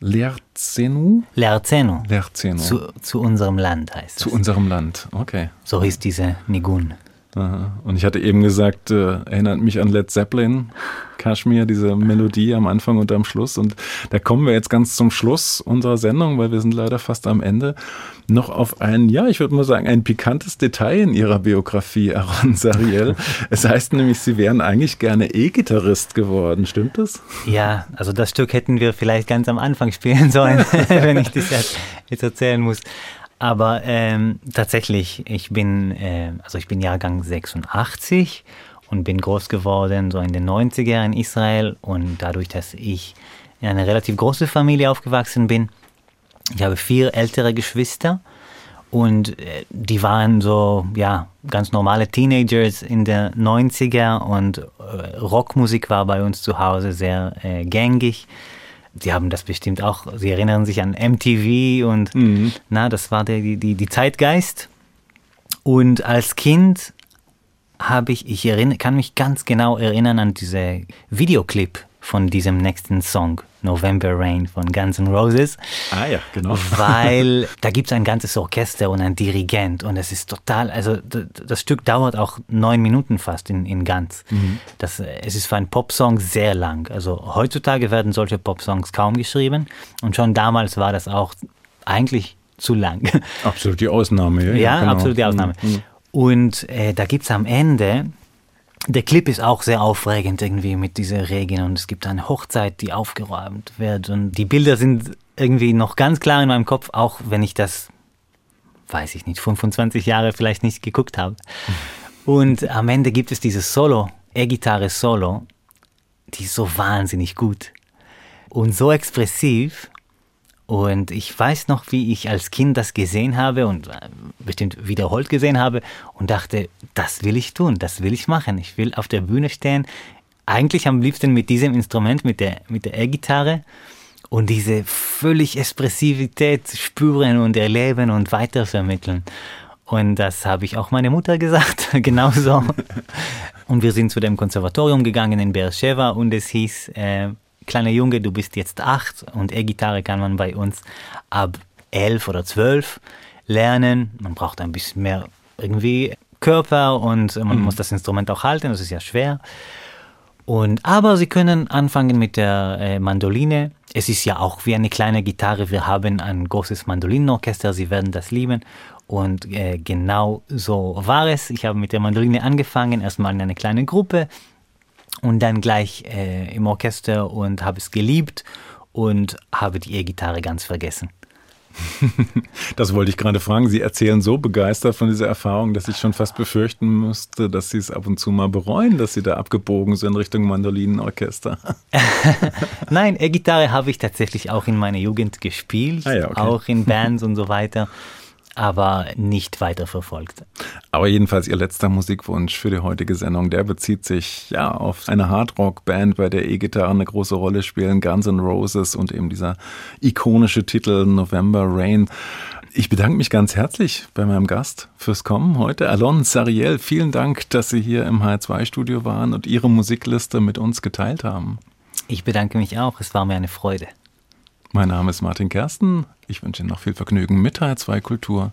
Speaker 2: Lerzenu?
Speaker 3: Lerzenu.
Speaker 2: Lerzenu.
Speaker 3: Zu, zu unserem Land heißt
Speaker 2: Zu
Speaker 3: es.
Speaker 2: unserem Land, okay.
Speaker 3: So hieß diese Nigun.
Speaker 2: Aha. Und ich hatte eben gesagt, äh, erinnert mich an Led Zeppelin, Kashmir, diese Melodie am Anfang und am Schluss. Und da kommen wir jetzt ganz zum Schluss unserer Sendung, weil wir sind leider fast am Ende, noch auf ein, ja, ich würde mal sagen, ein pikantes Detail in Ihrer Biografie, Aaron Sariel. es heißt nämlich, Sie wären eigentlich gerne E-Gitarrist geworden, stimmt das?
Speaker 3: Ja, also das Stück hätten wir vielleicht ganz am Anfang spielen sollen, wenn ich das jetzt, jetzt erzählen muss. Aber ähm, tatsächlich, ich bin, äh, also ich bin Jahrgang 86 und bin groß geworden so in den 90er in Israel. Und dadurch, dass ich in einer relativ großen Familie aufgewachsen bin, ich habe vier ältere Geschwister. Und äh, die waren so, ja, ganz normale Teenagers in den 90er und äh, Rockmusik war bei uns zu Hause sehr äh, gängig. Sie haben das bestimmt auch, Sie erinnern sich an MTV und na, das war der, die, die, die Zeitgeist. Und als Kind habe ich, ich erinnere, kann mich ganz genau erinnern an diese Videoclip von diesem nächsten Song, November Rain von Guns N' Roses.
Speaker 2: Ah ja, genau.
Speaker 3: Weil da gibt es ein ganzes Orchester und ein Dirigent und es ist total, also das Stück dauert auch neun Minuten fast in, in ganz. Das, äh, es ist für einen Popsong sehr lang. Also heutzutage werden solche Popsongs kaum geschrieben und schon damals war das auch eigentlich zu lang.
Speaker 2: Absolut die Ausnahme. Ja,
Speaker 3: Ja,
Speaker 2: genau.
Speaker 3: absolut die Ausnahme. Und äh, da gibt es am Ende, der Clip ist auch sehr aufregend irgendwie mit dieser Regen und es gibt eine Hochzeit, die aufgeräumt wird und die Bilder sind irgendwie noch ganz klar in meinem Kopf, auch wenn ich das, weiß ich nicht, 25 Jahre vielleicht nicht geguckt habe. Und am Ende gibt es dieses Solo, E-Gitarre-Solo, die ist so wahnsinnig gut und so expressiv. Und ich weiß noch, wie ich als Kind das gesehen habe und äh, bestimmt wiederholt gesehen habe und dachte, das will ich tun, das will ich machen. Ich will auf der Bühne stehen, eigentlich am liebsten mit diesem Instrument, mit der mit der E-Gitarre und diese völlig Expressivität spüren und erleben und weitervermitteln. Und das habe ich auch meiner Mutter gesagt, genauso. Und wir sind zu dem Konservatorium gegangen in Beersheba und es hieß, äh, kleiner Junge, du bist jetzt acht und E-Gitarre kann man bei uns ab elf oder zwölf lernen. Man braucht ein bisschen mehr irgendwie Körper und man muss das Instrument auch halten, das ist ja schwer. Und, aber Sie können anfangen mit der äh, Mandoline. Es ist ja auch wie eine kleine Gitarre. Wir haben ein großes Mandolinenorchester. Sie werden das lieben. Und äh, genau so war es. Ich habe mit der Mandoline angefangen, erstmal in einer kleinen Gruppe und dann gleich äh, im Orchester und habe es geliebt und habe die E-Gitarre ganz vergessen.
Speaker 2: Das wollte ich gerade fragen. Sie erzählen so begeistert von dieser Erfahrung, dass ich schon fast befürchten müsste, dass Sie es ab und zu mal bereuen, dass Sie da abgebogen sind Richtung Mandolinenorchester.
Speaker 3: Nein, E-Gitarre habe ich tatsächlich auch in meiner Jugend gespielt,
Speaker 2: Ah ja, okay.
Speaker 3: auch in Bands und so weiter, aber nicht weiter verfolgt.
Speaker 2: Aber jedenfalls Ihr letzter Musikwunsch für die heutige Sendung, der bezieht sich ja auf eine Hardrock-Band, bei der E-Gitarre eine große Rolle spielen, Guns N' Roses und eben dieser ikonische Titel November Rain. Ich bedanke mich ganz herzlich bei meinem Gast fürs Kommen heute. Alon Sariel, vielen Dank, dass Sie hier im HR2-Studio waren und Ihre Musikliste mit uns geteilt haben.
Speaker 3: Ich bedanke mich auch, es war mir eine Freude.
Speaker 2: Mein Name ist Martin Kersten. Ich wünsche Ihnen noch viel Vergnügen mit HR2 Kultur.